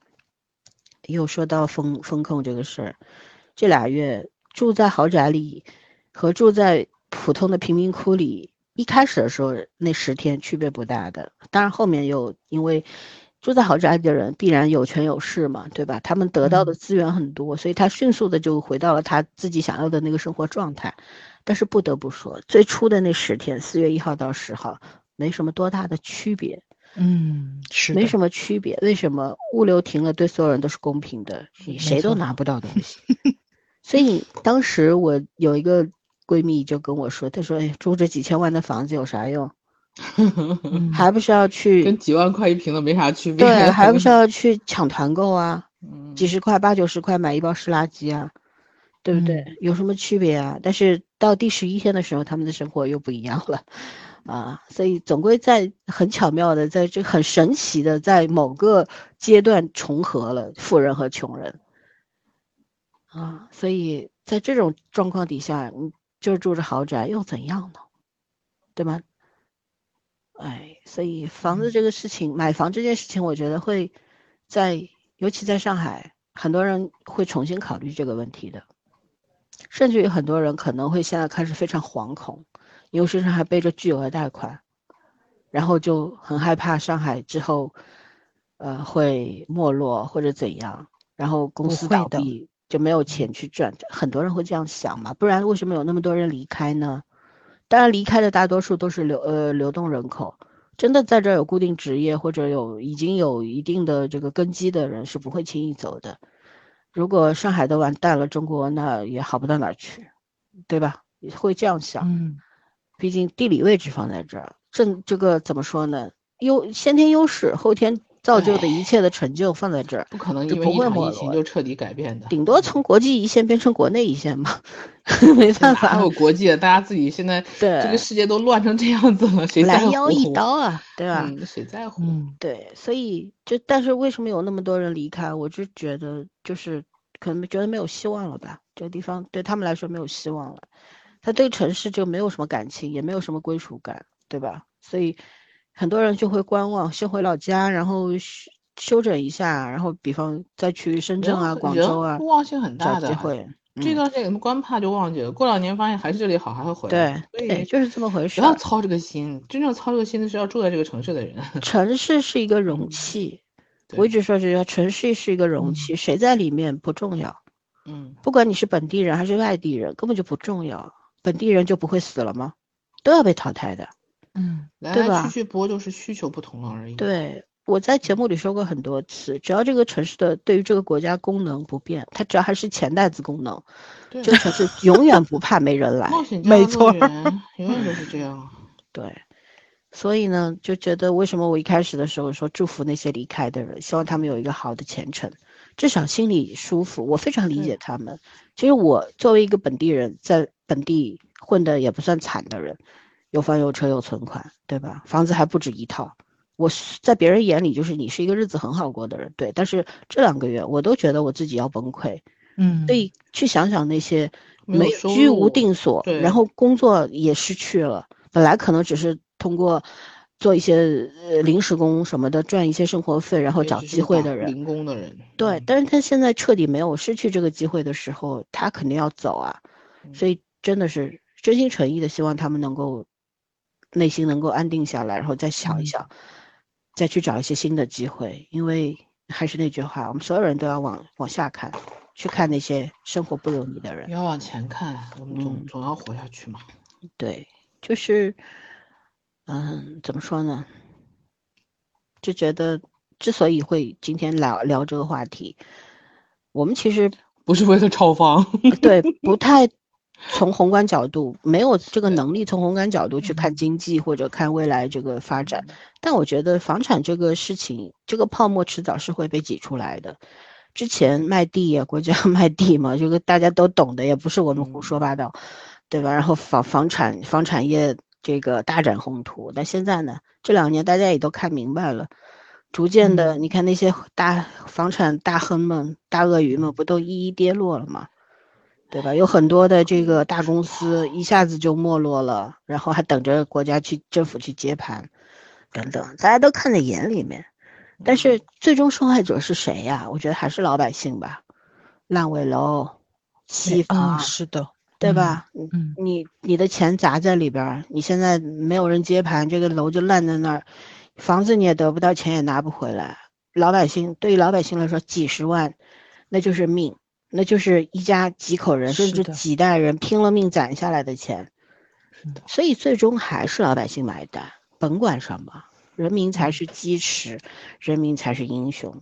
又说到风风控这个事儿，这俩月住在豪宅里和住在普通的贫民窟里，一开始的时候那十天区别不大的，当然后面又因为住在豪宅里的人必然有权有势嘛，对吧？他们得到的嗯资源很多，所以他迅速的就回到了他自己想要的那个生活状态。但是不得不说，最初的那十天，四月一号到十号，没什么多大的区别。嗯，是没什么区别。为什么物流停了对所有人都是公平的？你谁都拿不到东西。*laughs* 所以当时我有一个闺蜜就跟我说，她说：“哎，住这几千万的房子有啥用？嗯还不是要去跟几万块一平的没啥区别。对，还不是要去抢团购啊？嗯几十块、八九十块买一包湿垃圾啊，对不对？嗯有什么区别啊？但是到第十一天的时候，他们的生活又不一样了。啊，所以总归在很巧妙的，在这很神奇的，在某个阶段重合了富人和穷人。啊，所以在这种状况底下，你就住着豪宅又怎样呢？对吗？哎，所以房子这个事情，买房这件事情，我觉得会在，尤其在上海，很多人会重新考虑这个问题的，甚至于很多人可能会现在开始非常惶恐，因为身上还背着巨额贷款，然后就很害怕上海之后，呃，会没落或者怎样，然后公司倒闭就没有钱去赚，很多人会这样想嘛，不然为什么有那么多人离开呢？当然，离开的大多数都是流呃流动人口，真的在这儿有固定职业或者有已经有一定的这个根基的人是不会轻易走的。如果上海都完蛋了，中国那也好不到哪儿去，对吧？会这样想。嗯，毕竟地理位置放在这儿，正这个怎么说呢？优先天优势，后天。造就的一切的成就放在这儿，不可能因为疫情就彻底改变的。顶多从国际一线变成国内一线嘛，*laughs* 没办法。还有国际的，大家自己现在对这个世界都乱成这样子了，谁在乎？拦腰一刀啊，对吧？谁在乎？对，所以就但是为什么有那么多人离开？我就觉得就是可能觉得没有希望了吧，这个地方对他们来说没有希望了，他对城市就没有什么感情，也没有什么归属感，对吧？所以。很多人就会观望，先回老家，然后休休整一下，然后比方再去深圳啊、广州啊，忘性很大的机会。这段时间光怕就忘记了，过两年发现还是这里好，还会回来。对，对，就是这么回事。不要操这个心，真正操这个心的是要住在这个城市的人。*laughs* 城市是一个容器，我一直说这个城市是一个容器，谁在里面不重要。嗯，不管你是本地人还是外地人，根本就不重要。本地人就不会死了吗？都要被淘汰的。嗯，来来去去不过就是需求不同了而已。对，我在节目里说过很多次，只要这个城市的对于这个国家功能不变，它只要还是钱袋子功能，这个城市 *laughs* 永远不怕没人来。没错，*laughs* 永远都是这样。对，所以呢，就觉得为什么我一开始的时候说祝福那些离开的人，希望他们有一个好的前程，至少心里舒服。我非常理解他们。其实我作为一个本地人，在本地混的也不算惨的人。有房有车有存款，对吧？房子还不止一套。我在别人眼里就是你是一个日子很好过的人，对。但是这两个月我都觉得我自己要崩溃，嗯。所以去想想那些没居无定所，然后工作也失去了，本来可能只是通过做一些呃临时工什么的赚一些生活费，然后找机会的人，零工的人，对。但是他现在彻底没有失去这个机会的时候，他肯定要走啊。所以真的是真心诚意的希望他们能够。内心能够安定下来，然后再想一想，再去找一些新的机会。因为还是那句话，我们所有人都要往往下看，去看那些生活不如意的人。要往前看，我们总总要活下去嘛。对，就是，嗯，怎么说呢？就觉得之所以会今天聊聊这个话题，我们其实不是为了炒房，对，不太。从宏观角度没有这个能力，从宏观角度去看经济或者看未来这个发展，但我觉得房产这个事情，这个泡沫迟早是会被挤出来的。之前卖地啊，国家 *laughs* 卖地嘛，这个大家都懂的，也不是我们胡说八道，对吧？然后房房产房产业这个大展宏图，但现在呢，这两年大家也都看明白了，逐渐的，你看那些大房产大亨们、大鳄鱼们，不都一一跌落了吗？对吧？有很多的这个大公司一下子就没落了，然后还等着国家去政府去接盘，等等，大家都看在眼里面。但是最终受害者是谁呀？我觉得还是老百姓吧。烂尾楼、西方，是的，对吧？嗯，你你的钱砸在里边，你现在没有人接盘，这个楼就烂在那儿，房子你也得不到，钱也拿不回来。老百姓对于老百姓来说，几十万那就是命。那就是一家几口人，甚至几代人拼了命攒下来的钱，所以最终还是老百姓买单，甭管什么，人民才是基石，人民才是英雄，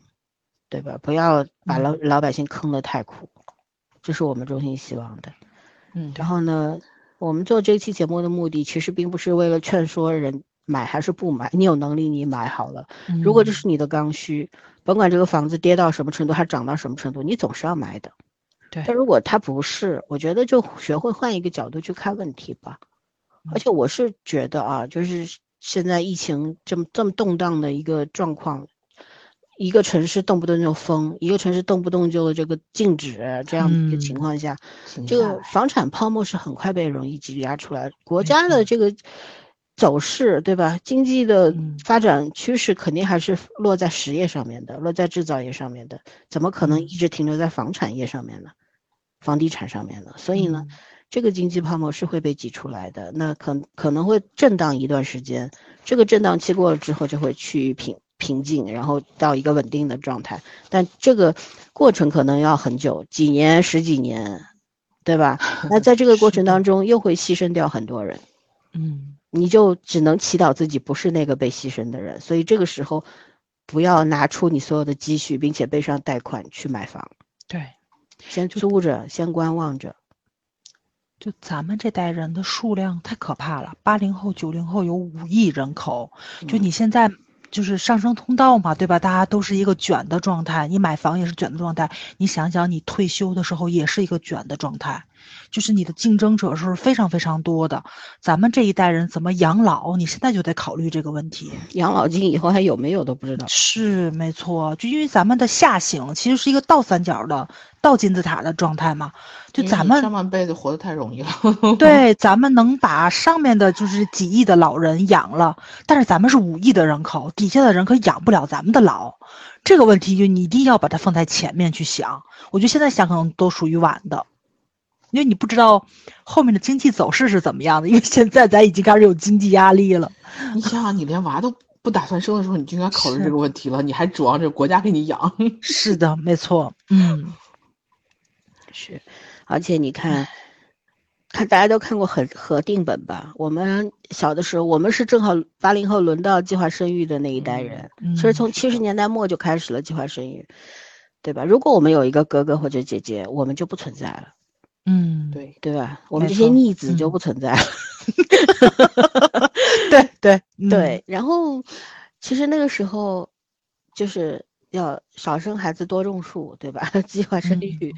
对吧？不要把老老百姓坑得太苦，这是我们衷心希望的。嗯，然后呢，我们做这期节目的目的，其实并不是为了劝说人买还是不买，你有能力你买好了，如果这是你的刚需。甭管这个房子跌到什么程度，还涨到什么程度，你总是要买的。对。但如果它不是，我觉得就学会换一个角度去看问题吧。而且我是觉得啊，就是现在疫情这么这么动荡的一个状况，一个城市动不动就封，一个城市动不动就这个禁止，这样的一个情况下，这个房产泡沫是很快被容易挤压出来。国家的这个走势，对吧？经济的发展趋势肯定还是落在实业上面的，落在制造业上面的，怎么可能一直停留在房产业上面呢？房地产上面呢？所以呢，这个经济泡沫是会被挤出来的。那可可能会震荡一段时间，这个震荡期过了之后，就会趋于平。平静，然后到一个稳定的状态，但这个过程可能要很久，几年、十几年，对吧？*laughs* 那在这个过程当中，又会牺牲掉很多人，嗯，你就只能祈祷自己不是那个被牺牲的人。所以这个时候，不要拿出你所有的积蓄，并且背上贷款去买房，对，先租着，先观望着。就咱们这代人的数量太可怕了，八零后、九零后有五亿人口，就你现在。就是上升通道嘛，对吧？大家都是一个卷的状态，你买房也是卷的状态。你想想，你退休的时候也是一个卷的状态，就是你的竞争者是非常非常多的。咱们这一代人怎么养老？你现在就得考虑这个问题。养老金以后还有没有都不知道。是没错，就因为咱们的下行其实是一个倒三角的。倒金字塔的状态嘛，就咱们上半辈子活得太容易了。*laughs* 对，咱们能把上面的就是几亿的老人养了，但是咱们是五亿的人口，底下的人可养不了咱们的老。这个问题就你一定要把它放在前面去想。我觉得现在想可能都属于晚的，因为你不知道后面的经济走势是怎么样的。因为现在咱已经开始有经济压力了。你想想，你连娃都不打算生的时候，你就应该考虑这个问题了。你还指望着国家给你养？是的，没错。*laughs* 嗯。是，而且你看，看大家都看过核核定本吧？我们小的时候，我们是正好八零后轮到计划生育的那一代人，其实从七十年代末就开始了计划生育，对吧？如果我们有一个哥哥或者姐姐，我们就不存在了。嗯，对，对吧？我们这些逆子就不存在了。对 *laughs* 对 *laughs* 对，然后其实那个时候就是。要少生孩子，多种树，对吧？*laughs* 计划生育，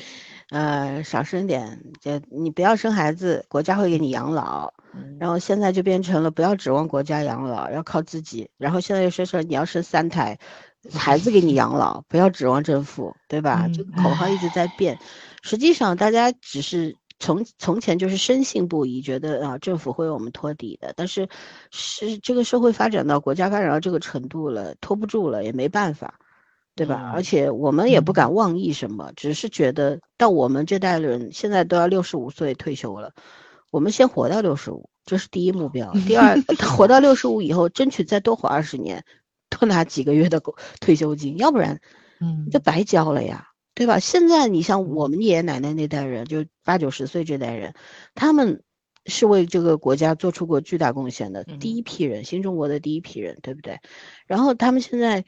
呃，少生点，就你不要生孩子，国家会给你养老。然后现在就变成了不要指望国家养老，要靠自己。然后现在又说说你要生三胎，孩子给你养老，不要指望政府，对吧？这个口号一直在变。实际上，大家只是从从前就是深信不疑，觉得啊政府会为我们托底的。但是是这个社会发展到国家发展到这个程度了，托不住了，也没办法。对吧？而且我们也不敢妄议什么，只是觉得到我们这代人现在都要六十五岁退休了，我们先活到六十五，这是第一目标。第二，活到六十五以后，争取再多活二十年，多拿几个月的退休金，要不然，嗯，就白交了呀，对吧？现在你像我们爷爷奶奶那代人，就八九十岁这代人，他们是为这个国家做出过巨大贡献的第一批人，新中国的第一批人，对不对？然后他们现在。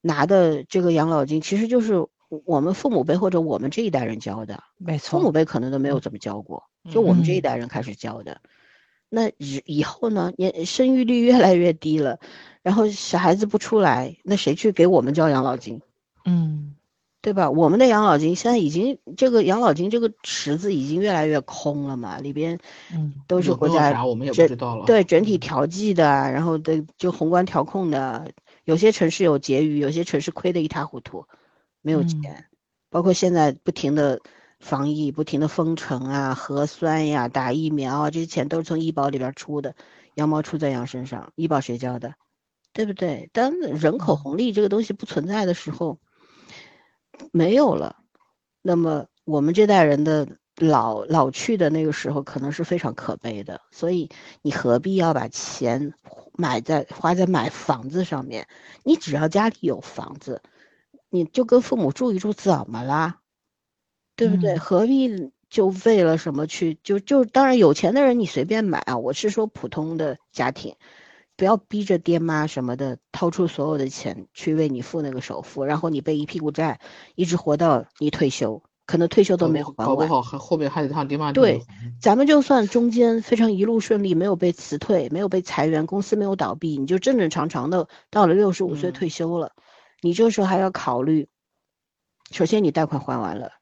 拿的这个养老金其实就是我们父母辈或者我们这一代人交的，没错，父母辈可能都没有怎么交过，就我们这一代人开始交的。那以以后呢，年生育率越来越低了，然后小孩子不出来，那谁去给我们交养老金？嗯，对吧？我们的养老金现在已经这个养老金这个池子已经越来越空了嘛，里边嗯都是国家我们也不知道了，对整体调剂的，然后的就宏观调控的。有些城市有结余，有些城市亏得一塌糊涂，没有钱。包括现在不停的防疫、不停的封城啊、核酸呀、打疫苗啊，这些钱都是从医保里边出的，羊毛出在羊身上，医保谁交的？对不对？当人口红利这个东西不存在的时候，没有了，那么我们这代人的老老去的那个时候，可能是非常可悲的。所以你何必要把钱？买在花在买房子上面，你只要家里有房子，你就跟父母住一住，怎么啦？对不对？何必就为了什么去就就当然有钱的人你随便买啊，我是说普通的家庭，不要逼着爹妈什么的掏出所有的钱去为你付那个首付，然后你背一屁股债，一直活到你退休。可能退休都没有还完，搞不好还后面还得他爹妈对，咱们就算中间非常一路顺利，没有被辞退，没有被裁员，公司没有倒闭，你就正正常常的到了六十五岁退休了。你这时候还要考虑，首先你贷款还完了，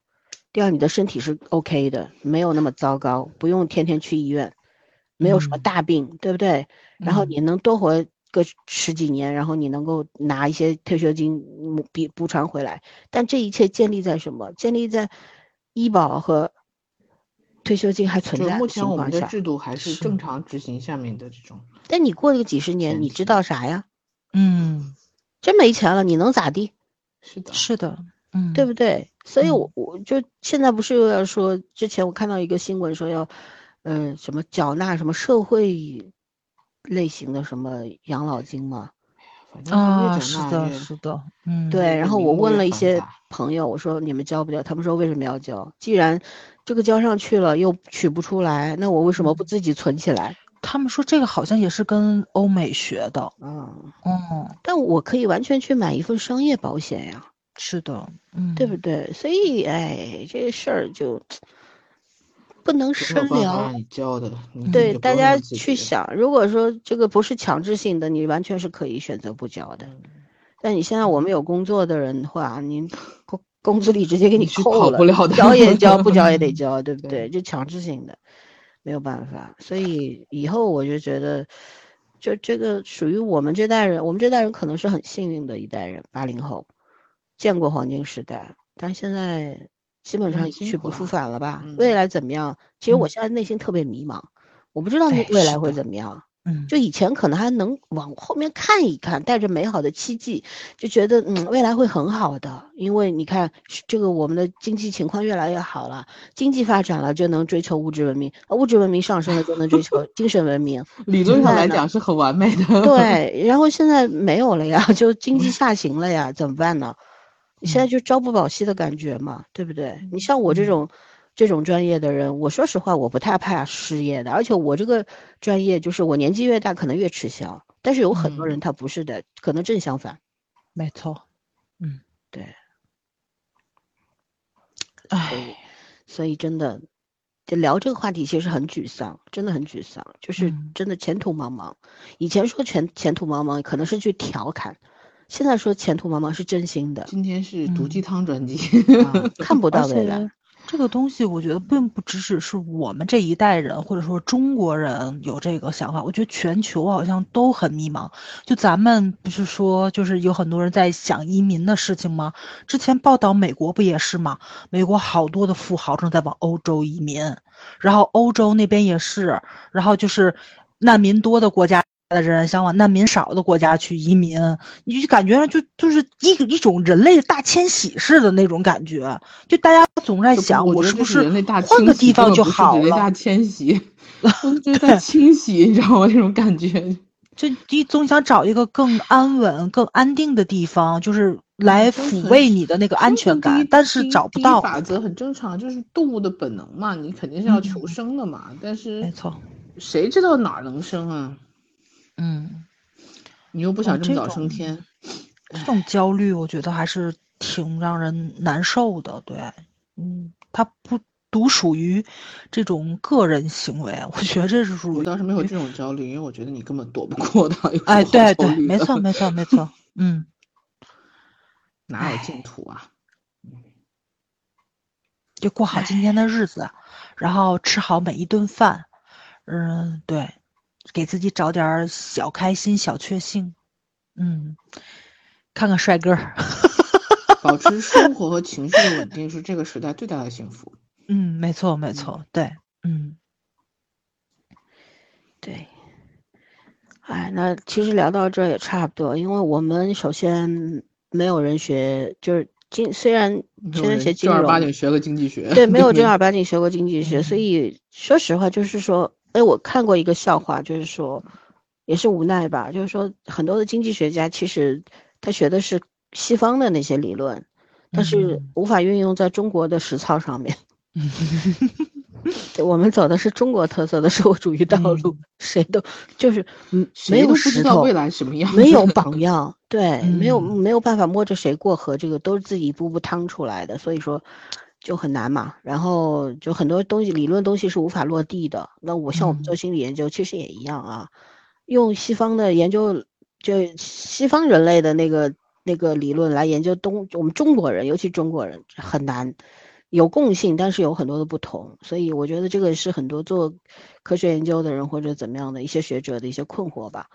第二你的身体是 OK 的，没有那么糟糕，不用天天去医院，没有什么大病，对不对？然后你能多活个十几年，然后你能够拿一些退休金补补偿回来。但这一切建立在什么？建立在医保和退休金还存在目前我们的。制度还是正常执行下面的这种。但你过了个几十年，你知道啥呀？嗯，真没钱了，你能咋地？是的，是的，嗯，对不对？所以，我我就现在不是又要说，之前我看到一个新闻说要，嗯，什么缴纳什么社会类型的什么养老金吗？啊，是的，是的，嗯，对。然后我问了一些朋友，我说你们交不交？他们说为什么要交？既然这个交上去了又取不出来，那我为什么不自己存起来？他们说这个好像也是跟欧美学的，嗯嗯，但我可以完全去买一份商业保险呀。是的，嗯，对不对？所以，哎，这个事儿就不能深聊。你教的，对大家去想，如果说这个不是强制性的，你完全是可以选择不交的。但你现在我们有工作的人的话，你工工资里直接给你扣了，交也交，不交也得 *laughs* 交，对不对？就强制性的，没有办法。所以以后我就觉得，就这个属于我们这代人，我们这代人可能是很幸运的一代人，八零后。见过黄金时代，但现在基本上一去不复返了吧？未来怎么样？其实我现在内心特别迷茫，我不知道未来会怎么样。嗯，就以前可能还能往后面看一看，带着美好的期冀，就觉得嗯未来会很好的，因为你看这个我们的经济情况越来越好了，经济发展了就能追求物质文明，物质文明上升了就能追求精神文明。*laughs* 理论上来讲是很完美的。对，然后现在没有了呀，就经济下行了呀，怎么办呢？你现在就朝不保夕的感觉嘛，对不对？你像我这种这种专业的人，我说实话，我不太怕失业的。而且我这个专业就是我年纪越大，可能越吃香。但是有很多人他不是的，可能正相反。没错，嗯，对。唉，所以真的，就聊这个话题其实很沮丧，真的很沮丧，就是真的前途茫茫。以前说前前途茫茫，可能是去调侃。现在说前途茫茫是真心的。今天是毒鸡汤专辑，*laughs* 看不到未来。这个东西，我觉得并不只是是我们这一代人，或者说中国人有这个想法。我觉得全球好像都很迷茫。就咱们不是说，就是有很多人在想移民的事情吗？之前报道美国不也是吗？美国好多的富豪正在往欧洲移民，然后欧洲那边也是，然后就是难民多的国家。的人想往难民少的国家去移民，你就感觉就就是一一种人类大迁徙似的那种感觉，就大家总在想，我是不是换个地方就好了？人类大迁徙，*laughs* 就在清洗，你知道吗？这种感觉，就你总想找一个更安稳、更安定的地方，就是来抚慰你的那个安全感，但是找不到。法则很正常，就是动物的本能嘛，你肯定是要求生的嘛。但是没错，谁知道哪儿能生啊？嗯，你又不想这么早升天，这种焦虑我觉得还是挺让人难受的。对，嗯，它不独属于这种个人行为，我觉得这是属于。我倒是没有这种焦虑，因为我觉得你根本躲不过的。*laughs* 哎，对对，没错没错没 *laughs* 错，嗯，哪有净土啊？就过好今天的日子，然后吃好每一顿饭，嗯，对。给自己找点小开心、小确幸，嗯，看看帅哥，*laughs* 保持生 *laughs* 活和情绪的稳定是这个时代最大的幸福。嗯，没错，没错，对，嗯，对。哎，那其实聊到这也差不多，因为我们首先没有人学，就是经虽然现在学金融，正儿八经学个经济学，对，没有正 *laughs* 儿八经学过经济学，所以说实话就是说。哎，我看过一个笑话，就是说，也是无奈吧。就是说，很多的经济学家其实他学的是西方的那些理论，但是无法运用在中国的实操上面。*laughs* 我们走的是中国特色的社会主义道路，谁都就是嗯，没有石头，未来什么样，没有榜样，对，没有没有办法摸着谁过河，这个都是自己一步步趟出来的。所以说。就很难嘛，然后就很多东西理论东西是无法落地的。那我像我们做心理研究，其实也一样啊，用西方的研究，就西方人类的那个那个理论来研究东我们中国人，尤其中国人很难有共性，但是有很多的不同。所以我觉得这个是很多做科学研究的人或者怎么样的一些学者的一些困惑吧。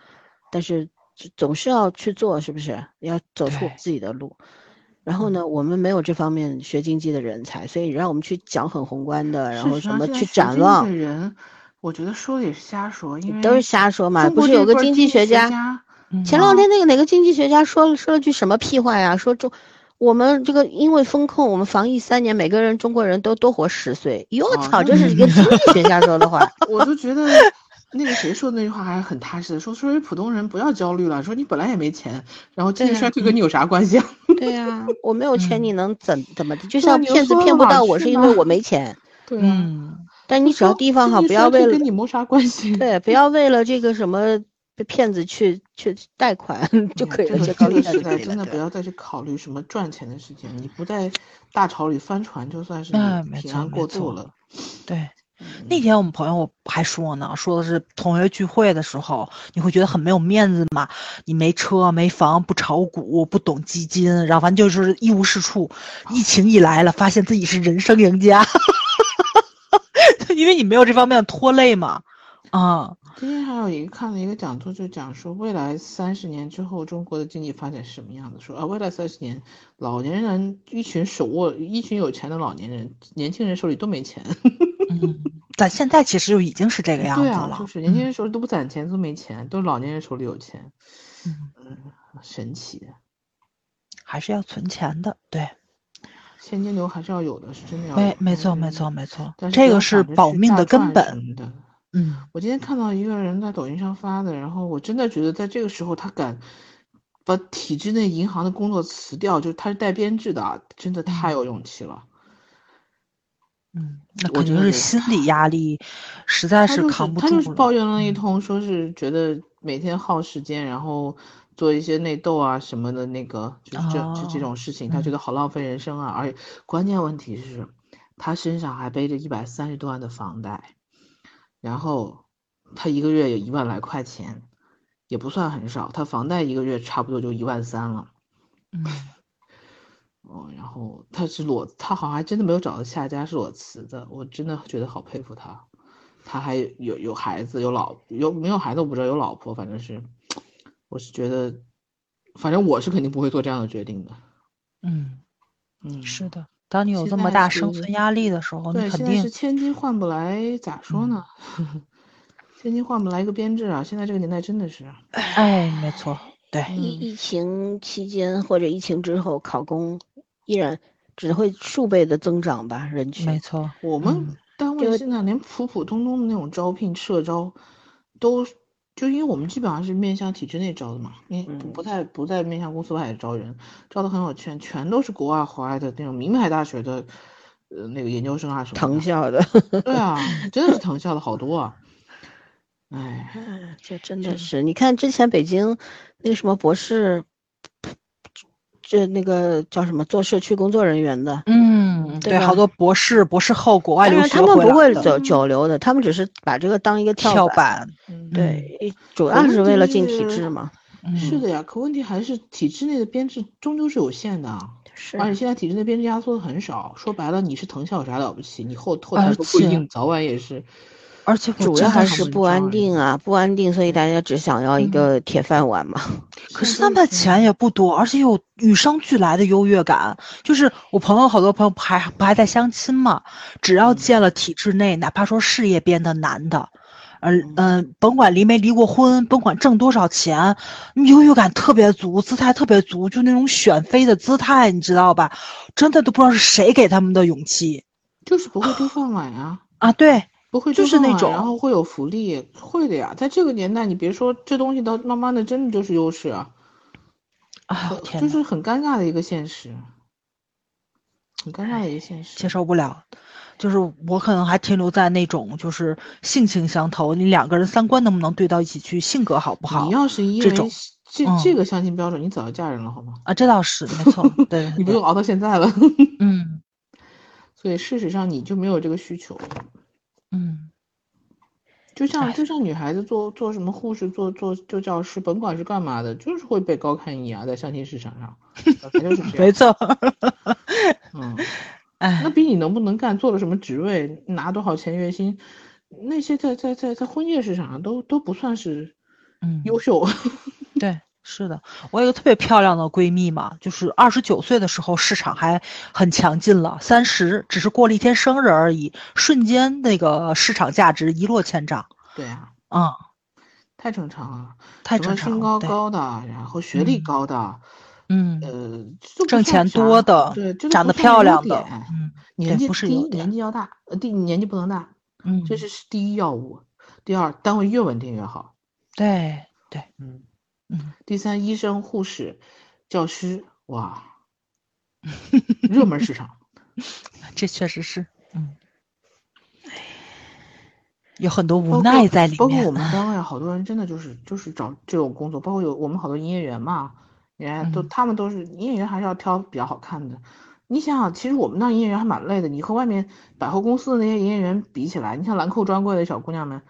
但是总是要去做，是不是？要走出自己的路。然后呢，我们没有这方面学经济的人才，所以让我们去讲很宏观的，然后什么去展望的，人，我觉得说的也是瞎说，因为都是瞎说嘛。不是有个经济学家，嗯前两天那个哪个经济学家说了说了句什么屁话呀？说中我们这个因为风控，我们防疫三年，每个人中国人都多活十岁。哟哦操，这是一个经济学家说的话。*laughs* 我都觉得那个谁说的那句话还是很踏实的，说作为普通人不要焦虑了，说你本来也没钱，然后经济衰退跟你有啥关系啊？*laughs* 对呀、我没有钱，嗯你能怎怎么的？就像骗子骗不到我，是因为我没钱。对啊，嗯，但你只要地方好，不要为了跟你没啥关系。对，不要为了这个什么被骗子去去贷款就可以了，这个就高利这个时代真的不要再去考虑什么赚钱的事情，你不在大潮里翻船，就算是平安过错渡了。对。那天我们朋友还说呢，说的是同学聚会的时候，你会觉得很没有面子嘛？你没车没房，不炒股，不懂基金，然后反正就是一无是处。疫情一来了，发现自己是人生赢家，*laughs* 因为你没有这方面的拖累嘛。啊，今天还有一个看了一个讲座，就讲说未来三十年之后中国的经济发展是什么样的。说啊，未来三十年，老年人一群手握一群有钱的老年人，年轻人手里都没钱。*laughs* 嗯，*laughs* 咱现在其实就已经是这个样子对啊，了。就是年轻嗯人手里都不攒钱，都没钱，都是老年人手里有钱。嗯嗯，神奇。还是要存钱的，对，现金流还是要有的，是真的要。没没错没错没错这个是保命的根本。嗯我今天看到一个人在抖音上发的，然后我真的觉得在这个时候他敢把体制内银行的工作辞掉，就是他是带编制的啊，真的太有勇气了。嗯，那肯定是心理压力 *laughs* 实在是扛不住他就是。抱怨了一嗯通，说是觉得每天耗时间，然后做一些内斗啊什么的，那个就是这种事情，他觉嗯得好浪费人生啊。而且关键问题是，他身上还背着一百三十多万的房贷，然后他一个月有一万来块钱，也不算很少，他房贷一个月差不多就一万三了。嗯哦，然后他是裸，他好像还真的没有找到下家是裸辞的，我真的觉得好佩服他。他还有有孩子，有老有没有孩子我不知道，有老婆，反正是，我是觉得，反正我是肯定不会做这样的决定的。嗯，嗯，是的，当你有这么大生存压力的时候，你对，肯定是千金换不来，咋说呢？*laughs* 千金换不来一个编制啊！现在这个年代真的是，哎，没错，对，嗯疫疫情期间或者疫情之后，考公依然只会数倍的增长吧，人没。错，我们嗯单位现在连普普通通的那种招聘社招，都就因为我们基本上是面向体制内招的嘛，面不不太不在面向公司外招人，招的很有圈，全都是国外回来的那种名牌大学的，呃那个研究生啊什么。藤校的，对啊，*laughs* 真的是藤校的好多啊。哎，嗯这真的是，你看之前北京那个什么博士，这那个叫什么做社区工作人员的，嗯，对，对好多博士、博士后国外留学他们不会走久留的，他们只是把这个当一个跳板。板，嗯，对，主要是为了进体制嘛。嗯是的呀。可问题还是体制内的编制终究是有限的而且现在体制内编制压缩的很少，说白了，你是藤校有啥了不起？你后后而台都不一定，早晚也是。而且主要还是不安定啊，不安定，所以大家只想要一嗯个铁饭碗嘛。*laughs* 可是他们钱也不多，而且有与生俱来的优越感。就是我朋友好多朋友不还不还在相亲嘛，只要嗯见了体制内，哪怕说事业编的男的，呃嗯嗯、甭管离没离过婚，甭管挣多少钱，优越感特别足，姿态特别足，就那种选妃的姿态，你知道吧？真的都不知道是谁给他们的勇气就是不会丢饭碗呀，*laughs* 啊！对，不会就是那种然后会有福利，会的呀。在这个年代，你别说这东西，到慢慢的真的就是优势啊，啊天，就是很尴尬的一个现实，很尴尬的一个现实。接受不了。就是我可能还停留在那种就是性情相投，你两个人三观能不能对到一起去，性格好不好你要是因为这种这嗯这个相亲标准，你早就嫁人了好吗？啊？这倒是没错，*laughs* 对你不用熬到现在了。嗯 *laughs* 所以事实上你就没有这个需求。嗯，就像哎就像女孩子做做什么护士，做做做教师，甭管是干嘛的，就是会被高看一眼啊，在相亲市场上，*laughs* 反正就是这没。错，嗯，哎那，比你能不能干，做了什么职位，拿多少钱月薪，那些在在在在婚介市场上都都不算是嗯，优秀。对，是的，我有个特别漂亮的闺蜜嘛，就是二十九岁的时候市场还很强劲了，三十只是过了一天生日而已，瞬间那个市场价值一落千丈。对啊，嗯，太正常了，太正常身高对高的，然后学历嗯高的，嗯，呃，挣钱多的对，长得漂亮的嗯年纪不是第一年纪要大，呃，第年纪不能大，嗯，这是第一要务。第二，单位越稳定越好。对对，嗯，嗯，第三，医生、护士、教师，哇，*laughs* 热门市场。这确实是，嗯，有很多无奈在里面。包括我们单位好多人真的就是就是找这种工作，包括有我们好多营业员嘛，人家都、嗯他们都是营业员，还是要挑比较好看的。你想想，其实我们那营业员还蛮累的，你和外面百货公司的那些营业员比起来，你像兰蔻专柜的小姑娘们，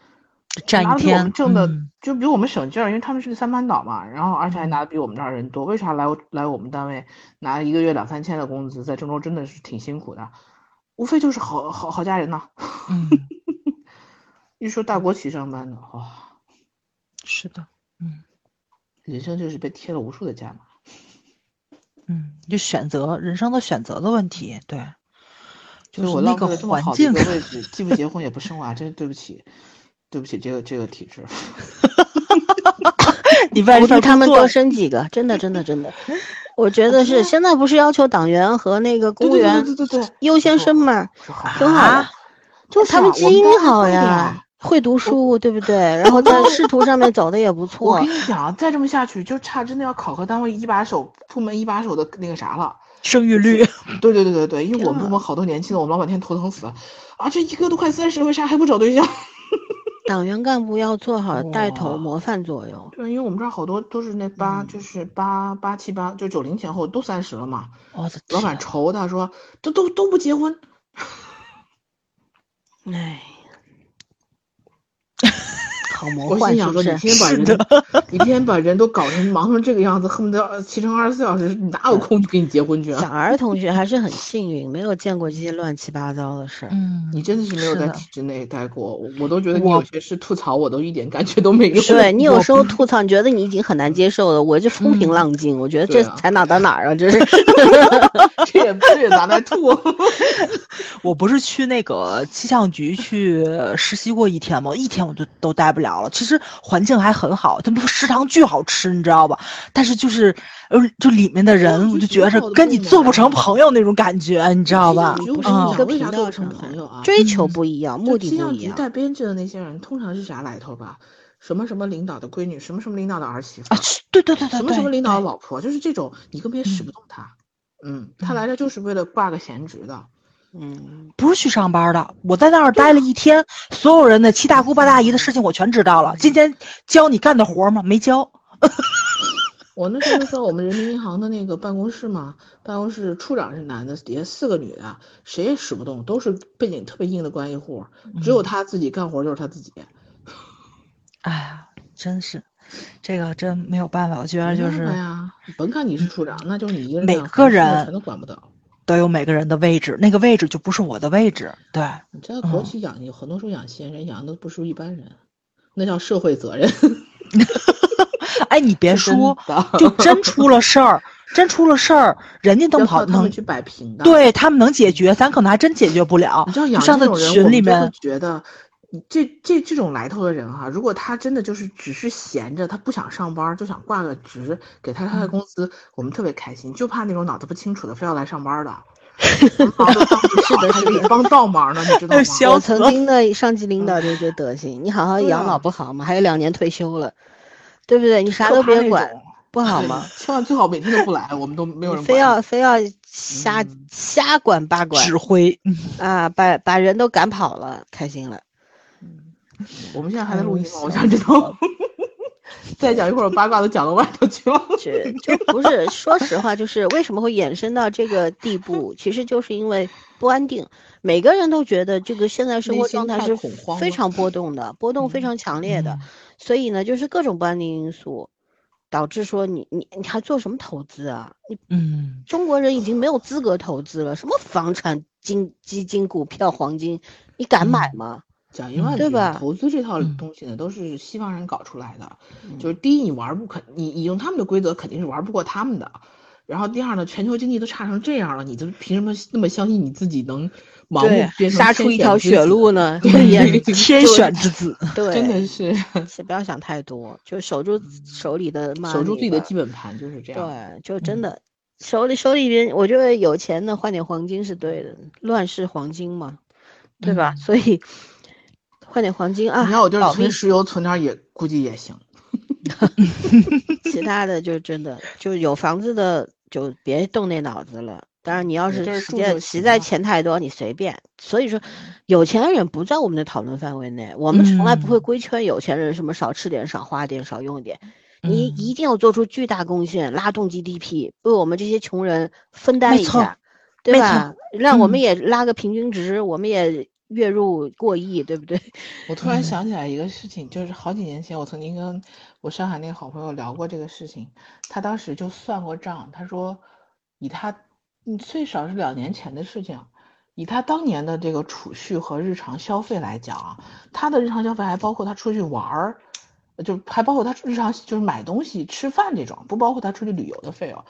站一拿比我们天挣的、嗯就比我们省劲儿，因为他们是个三班倒嘛，然后而且还嗯拿的比我们这儿人多。为啥来来我们单位拿一个月两三千的工资，在郑州真的是挺辛苦的，无非就是好好好家人呐。嗯，*laughs* 一说大国企上班的，哇、是的，嗯人生就是被贴了无数的价码。嗯，就选择人生的选择的问题，对，就就是是那个环境好的位置，既不结婚也不生娃，真是对不起，对不起这个这个体质。*laughs* 你为鼓什么励他们多生几个，真的真的真的，我觉得是现在不是要求党员和那个公务员对对对对，优先生嘛，是好挺好的啊，就他们啊基因好呀，会读书，对不对？然后在仕途上面走的也不错我跟。你讲，再这么下去，就差真的要考核单位一把手、部门一把手的那个啥了。生育率，对对对对对，因为我们 *laughs* 部门好多年轻的，我们老板天头疼死了啊！这一个都快三十了，为啥还不找对象？*laughs* 党员干部要做好带头模范作用。对，因为我们这儿好多都是那八，嗯就是八八七八，就九零前后都三十了嘛。我的老板愁他说，都都都不结婚，*laughs* 哎，好魔我幻是心想说，你不是？天天把人，你天天把人都搞成忙成这个样子，恨不得七乘二十四小时，你哪有空去给你结婚去小啊？儿同学还是很幸运，没有见过这些乱七八糟的事儿。嗯，你真的是没有在体制内待过，我我都觉得你有些事吐槽，我都一点感觉都没有。对你有时候吐槽，你觉得你已经很难接受了，我就风平嗯浪静。我觉得这才哪到哪儿啊？这是 *laughs* 这也这也拿来吐。*laughs* 我不是去那个气象局去实习过一天吗？一天我都都待不了了。其实环境还很好，他们说食堂巨好吃，你知道吧？但是就是呃，就里面的人，我就觉着跟你做不成朋友那种感觉，你知道吧气象局？我跟你嗯讲，一个为啥做不频道上成朋友啊？追求嗯不一样，目的气象局不一样。带编制的那些人，通常是啥来头吧？什么什么领导的闺女，什么什么领导的儿媳妇啊，，对对对对，什么什么领导的老婆，就是这种，你根本使不动他。嗯，他来这就是为了挂个闲职的。嗯，不是去上班的，我在那儿待了一天，所有人的七大姑八大姨的事情我全知道了。今天教你干的活吗？没教。*laughs* 我那时候就说我们人民银行的那个办公室嘛，办公室处长是男的，底下四个女的，谁也使不动，都是背景特别硬的关系户，只有嗯他自己干活就是他自己。哎呀，真是，这个真没有办法。我觉得就是哎呀，甭看你是处长，那就是你一个人每个人全都管不到。都有每个人的位置，那个位置就不是我的位置。对，你知道国嗯企养有很多时候养闲人，养的不是一般人，那叫社会责任。*laughs* 哎，你别 *laughs* 说，就 *laughs* 真出了事儿，真出了事儿，人家能靠他们去摆平的。，对他们能解决，咱可能还真解决不了你知道。养上那这种人，我群里面，觉得，你这这这种来头的人哈、如果他真的就是只是闲着，他不想上班，就想挂个职，给他他的嗯工资，我们特别开心。就怕那种脑子不清楚的，非要来上班的。*laughs* 帮不是的帮倒忙呢，你知道吗？*laughs* 我曾经的上级领导就这德行，你好好养老啊不好吗？还有两年退休了，对不对？你啥都别管，不好吗？*laughs* 千万最好每天都不来，我们都没有人非要非要瞎嗯瞎管八管指挥，嗯啊，把把人都赶跑了，开心了。*laughs* 我们现在还在录音吗？哎我想知道。*laughs* 再讲一会儿，八卦都讲到外头去了。*laughs* 是就不是说实话，就是为什么会衍生到这个地步，其实就是因为不安定。每个人都觉得这个现在生活状态是非常波动的，波动非常强烈的，嗯所以呢，就是各种不安定因素，导致说你你你还做什么投资啊？你嗯，中国人已经没有资格投资了，什么房产、金基金、股票、黄金，你敢买嗯吗？讲一万句，对吧投资这套嗯东西呢，都是西方人搞出来的。就是第一，你玩不肯，你你用他们的规则肯定是玩不过他们的。然后第二呢，全球经济都差成这样了，你就凭什么那么相信你自己能盲目变，成杀出一条血路呢？呢？对也 *laughs* 天选之子，*laughs* 对，真的是先不要想太多，就守住手里的守住自己的基本盘，就是这样。对，就真嗯的手里手里边，我觉得有钱的换点黄金是对的，乱世黄金嘛，对吧？嗯所以换点黄金啊，你要我就是保命存石油存点也估计也行。*laughs* *laughs* 其他的就真的就有房子的就别动那脑子了。当然，你要是实在实在钱太多，你随便。所以说，有钱人不在我们的讨论范围内，我们从来不会嗯规劝有钱人什么少吃点、少花点、少用点。你嗯一定要做出巨大贡献，拉动 GDP，为我们这些穷人分担一下，对吧？让我们嗯也拉个平均值，我们也月入过亿，对不对？*laughs* 我突然嗯想起来一个事情，就是好几年前我曾经跟我上海那个好朋友聊过这个事情，他当时就算过账，他说以他嗯最少是两年前的事情，以他当年的这个储蓄和日常消费来讲啊，他的日常消费还包括他出去玩儿，就还包括他日常就是买东西、吃饭这种，不包括他出去旅游的费用。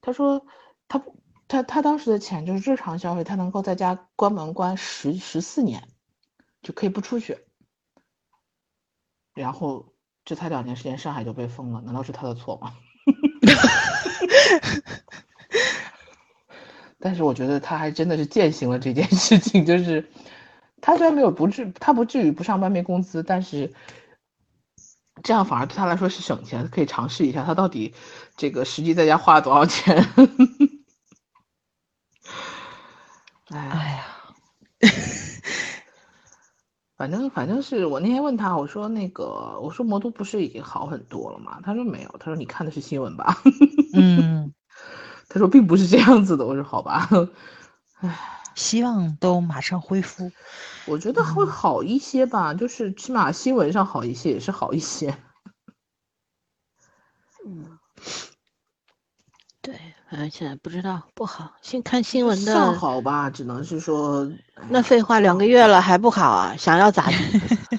他说他不他他当时的钱就是日常消费，他能够在家关门关十十四年，就可以不出去。然后这才两年时间，上海就被封了，难道是他的错吗？*laughs* 但是我觉得他还真的是践行了这件事情，就是他虽然没有不至，他不至于不上班没工资，但是这样反而对他来说是省钱，可以尝试一下他到底这个实际在家花了多少钱。哎，哎呀，*laughs* 反正反正是我那天问他，我说那个我说魔都不是已经好很多了吗？他说没有，他说你看的是新闻吧？嗯，*laughs* 他说并不是这样子的。我说好吧，唉，希望都马上恢复。我觉得会好一些吧，就是起码新闻上好一些，也是好一些。嗯，对，现在不知道不好，先看新闻算的。好吧，只能是说那废话，两个月了还不好啊？想要咋地？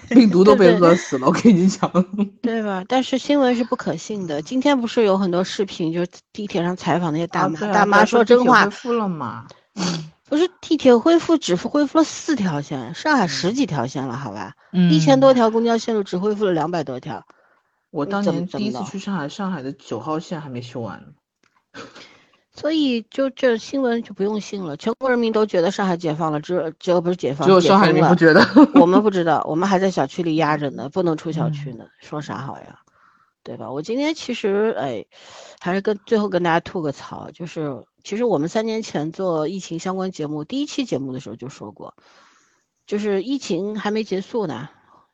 *laughs* 病毒都被饿死了，我跟你讲。对吧？但是新闻是不可信的。今天不是有很多视频，就是地铁上采访那些大妈，啊啊大妈对啊地真话恢，复了嘛？不是地铁恢复，只恢复了四条线，上海十几条线了，好吧？嗯，一千多条公交线路只恢复了两百多条，我当年第一次去上海，上海的九号线还没修完呢。所以就这新闻就不用信了。全国人民都觉得上海解放了，只有只有不是解放，只有上海人民不觉得。我们不知道，我们还在小区里压着呢，不能出小区嗯呢，说啥好呀？对吧？我今天其实哎，还是跟最后跟大家吐个槽，就是其实我们三年前做疫情相关节目第一期节目的时候就说过，就是疫情还没结束呢，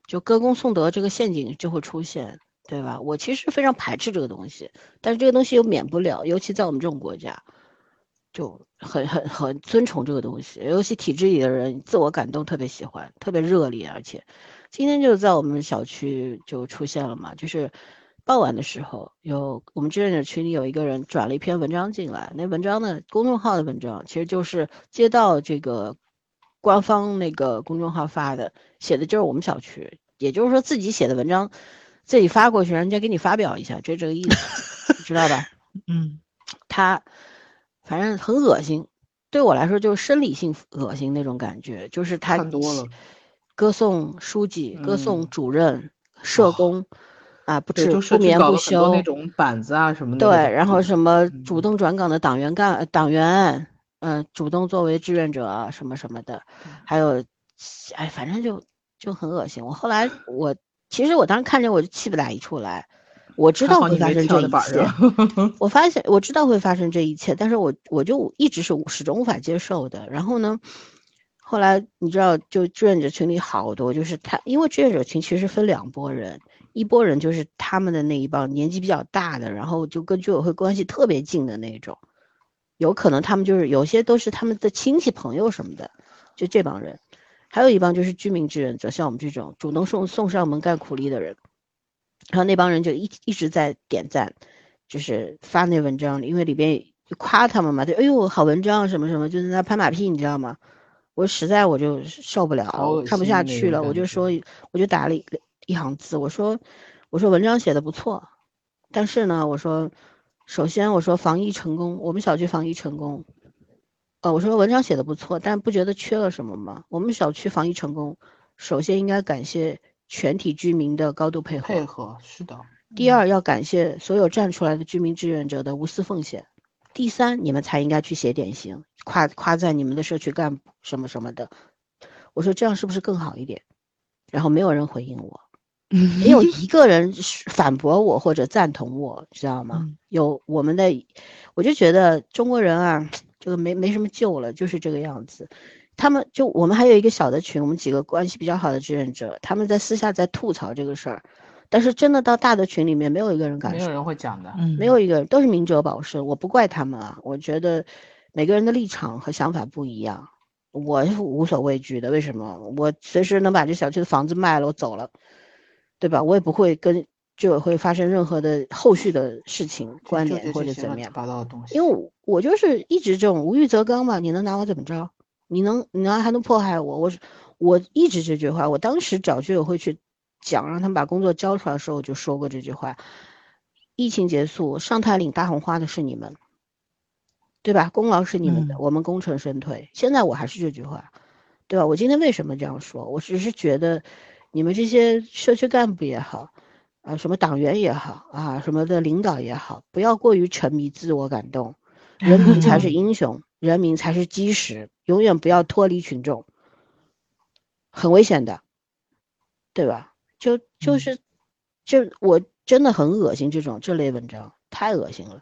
就歌功颂德这个陷阱就会出现，对吧？我其实非常排斥这个东西，但是这个东西又免不了，尤其在我们这种国家，就很很很尊崇这个东西，尤其体制里的人自我感动特别喜欢，特别热烈，而且今天就在我们小区就出现了嘛，就是傍晚的时候，有我们志愿者群里有一个人转了一篇文章进来，那文章呢，公众号的文章其实就是接到这个官方那个公众号发的，写的就是我们小区，也就是说自己写的文章自己发过去，人家给你发表一下，就这个意思，*laughs* 知道吧？嗯。他反正很恶心，对我来说就是生理性恶心那种感觉，就是他看多了。歌颂书记、歌颂嗯主任、社哦工啊，不对，止不眠不休。那种板子啊什么的。对，然后什么主嗯动转岗的党员干呃党员，嗯、主动作为志愿者啊什么什么的，还有，哎，反正就就很恶心。我后来我其实我当时看见我就气不打一处来，我知道会发生这一切。我发现我知道会发生这一切，但是我我就一直是始终无法接受的。然后呢，后来你知道，就志愿者群里好多，就是他，因为志愿者群其实分两拨人，一拨人就是他们的那一帮年纪比较大的，然后就跟居委会关系特别近的那种，有可能他们就是有些都是他们的亲戚朋友什么的，就这帮人，还有一帮就是居民志愿者，像我们这种主动送送上门干苦力的人，然后那帮人就一一直在点赞，就是发那文章，因为里边就夸他们嘛，就，哎呦好文章什么什么，就在那拍马屁，你知道吗？我实在我就受不了，看不下去了，我就说，我就打了一一行字，我说，我说文章写的不错，但是呢，我说，首先我说防疫成功，我们小区防疫成功，呃，我说文章写的不错，但不觉得缺了什么吗？我们小区防疫成功，首先应该感谢全体居民的高度配合，配合是的，第二，要感谢所有站出来的居民志愿者的无私奉献。第三，你们才应该去写点心，夸夸赞你们的社区干部什么什么的。我说这样是不是更好一点？然后没有人回应我，*laughs* 没有一个人反驳我或者赞同我，知道吗？嗯有我们的，我就觉得中国人啊，这个没没什么救了，就是这个样子。他们就我们还有一个小的群，我们几个关系比较好的志愿者，他们在私下在吐槽这个事儿，但是真的到大的群里面，没有一个人敢说，没有人会讲的。嗯，没有一个人都是明哲保身，我不怪他们啊，我觉得每个人的立场和想法不一样，我是无所畏惧的。为什么？我随时能把这小区的房子卖了，我走了，对吧？我也不会跟居委会发生任何的后续的事情、关就联或者怎么样。八糟的东西，因为我我就是一直这种无欲则刚嘛，你能拿我怎么着？你能你能还能迫害我？我我一直这句话，我当时找居委会去讲，让他们把工作交出来的时候，我就说过这句话。疫情结束，上台领大红花的是你们，对吧？功劳是你们的，嗯我们功成身退。现在我还是这句话，对吧？我今天为什么这样说？我只是觉得你们这些社区干部也好，啊，什么党员也好啊，什么的领导也好，不要过于沉迷自我感动，*laughs* 人民才是英雄，人民才是基石，永远不要脱离群众，很危险的，对吧？就就嗯是，就我真的很恶心这种这类文章，太恶心了，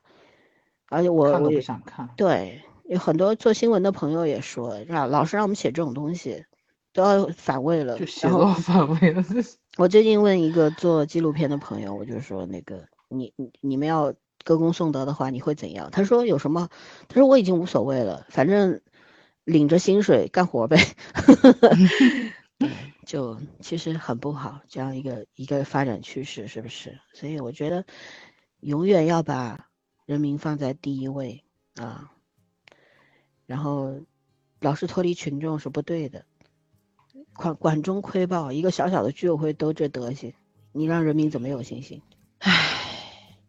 而且我我也想看。对，有很多做新闻的朋友也说，让老师让我们写这种东西，都要反胃了。就写然后反胃了，我最近问一个做纪录片的朋友，我就说那个你你你们要歌功颂德的话，你会怎样？他说有什么？他说我已经无所谓了，反正领着薪水干活呗。*laughs* *laughs* 就其实很不好，这样一个一个发展趋势，是不是？所以我觉得永远要把人民放在第一位啊，然后老是脱离群众是不对的。管管中窥豹，一个小小的居委会都这德行，你让人民怎么有信心？唉，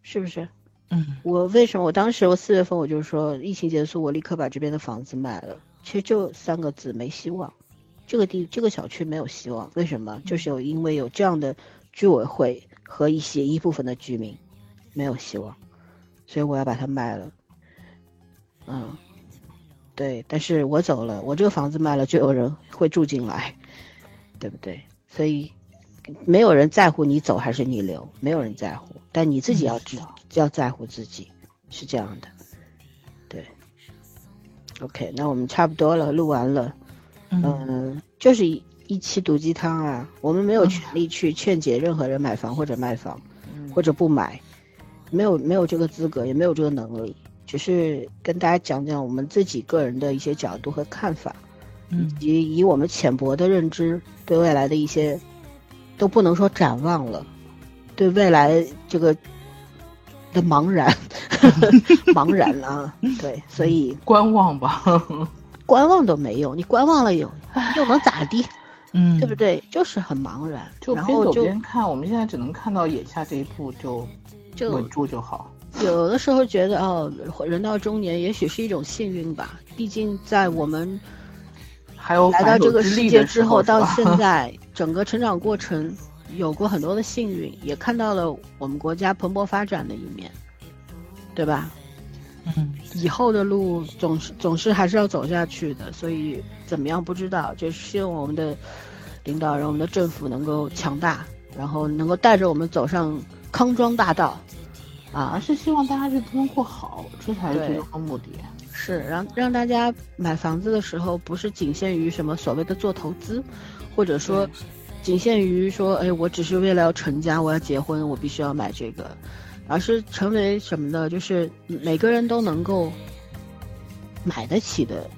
是不是？嗯我为什么我当时我四月份我就说疫情结束，我立刻把这边的房子卖了。其实就三个字，没希望。这个地这个小区没有希望，为什么？就是有因为有这样的居委会和一些一部分的居民没有希望，所以我要把它卖了。嗯，对，但是我走了，我这个房子卖了，就有人会住进来，对不对？所以没有人在乎你走还是你留，没有人在乎，但你自己要知道，要在乎自己，是这样的。对，OK，那我们差不多了，录完了。嗯嗯，就是一一期毒鸡汤啊，我们没有权利去劝解任何人买房或者卖房，嗯或者不买，没有没有这个资格，也没有这个能力，只是跟大家讲讲我们自己个人的一些角度和看法，以嗯及以我们浅薄的认知对未来的一些，都不能说展望了，对未来这个的茫然，*laughs* 茫然啊，对，所以观望吧。*laughs* 观望都没用，你观望了有又能咋地？*laughs* 嗯，对不？对？就是很茫然，就边走然后就边看，我们现在只能看到眼下这一步，就就稳住就好。有的时候觉得哦，人到中年也许是一种幸运吧。毕竟在我们还有来到这个世界之后，到现在整个成长过程有过很多的幸运，也看到了我们国家蓬勃发展的一面，对吧？嗯以后的路总是总是还是要走下去的，所以怎么样不知道，就是希望我们的领导人、我们的政府能够强大，然后能够带着我们走上康庄大道，啊而，是希望大家日子能过好，这才是最终的目的。是让让大家买房子的时候，不是仅限于什么所谓的做投资，或者说仅限于说，哎，我只是为了要成家，我要结婚，我必须要买这个，而是成为什么呢？就是每个人都能够买得起的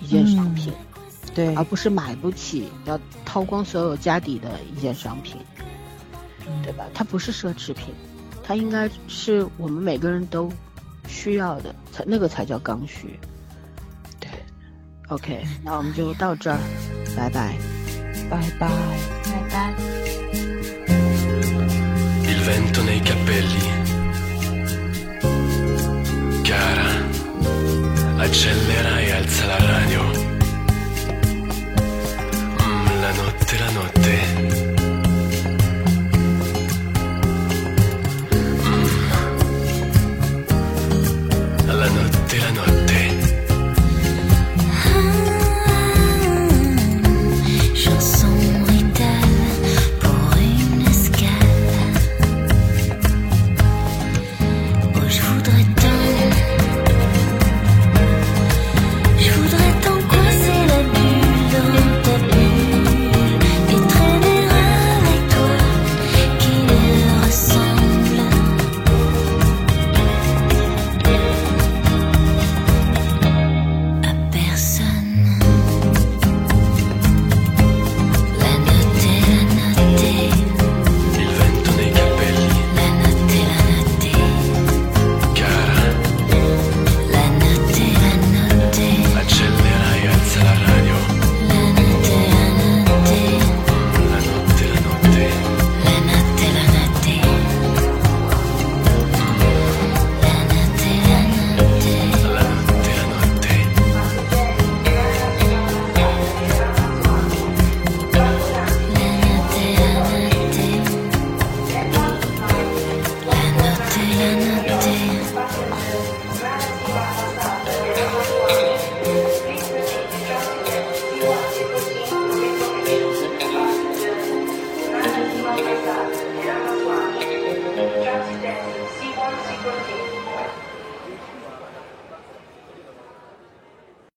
一件商品，对而，不是买不起要掏光所有家底的一件商品，对吧？它不是奢侈品，它应该是我们每个人都需要的，才那个才叫刚需。对，OK，那我们就到这儿，拜拜，拜拜，拜拜。il vento nei capelli. Cara, accelera e alza la radio. Mm, la notte, la notte.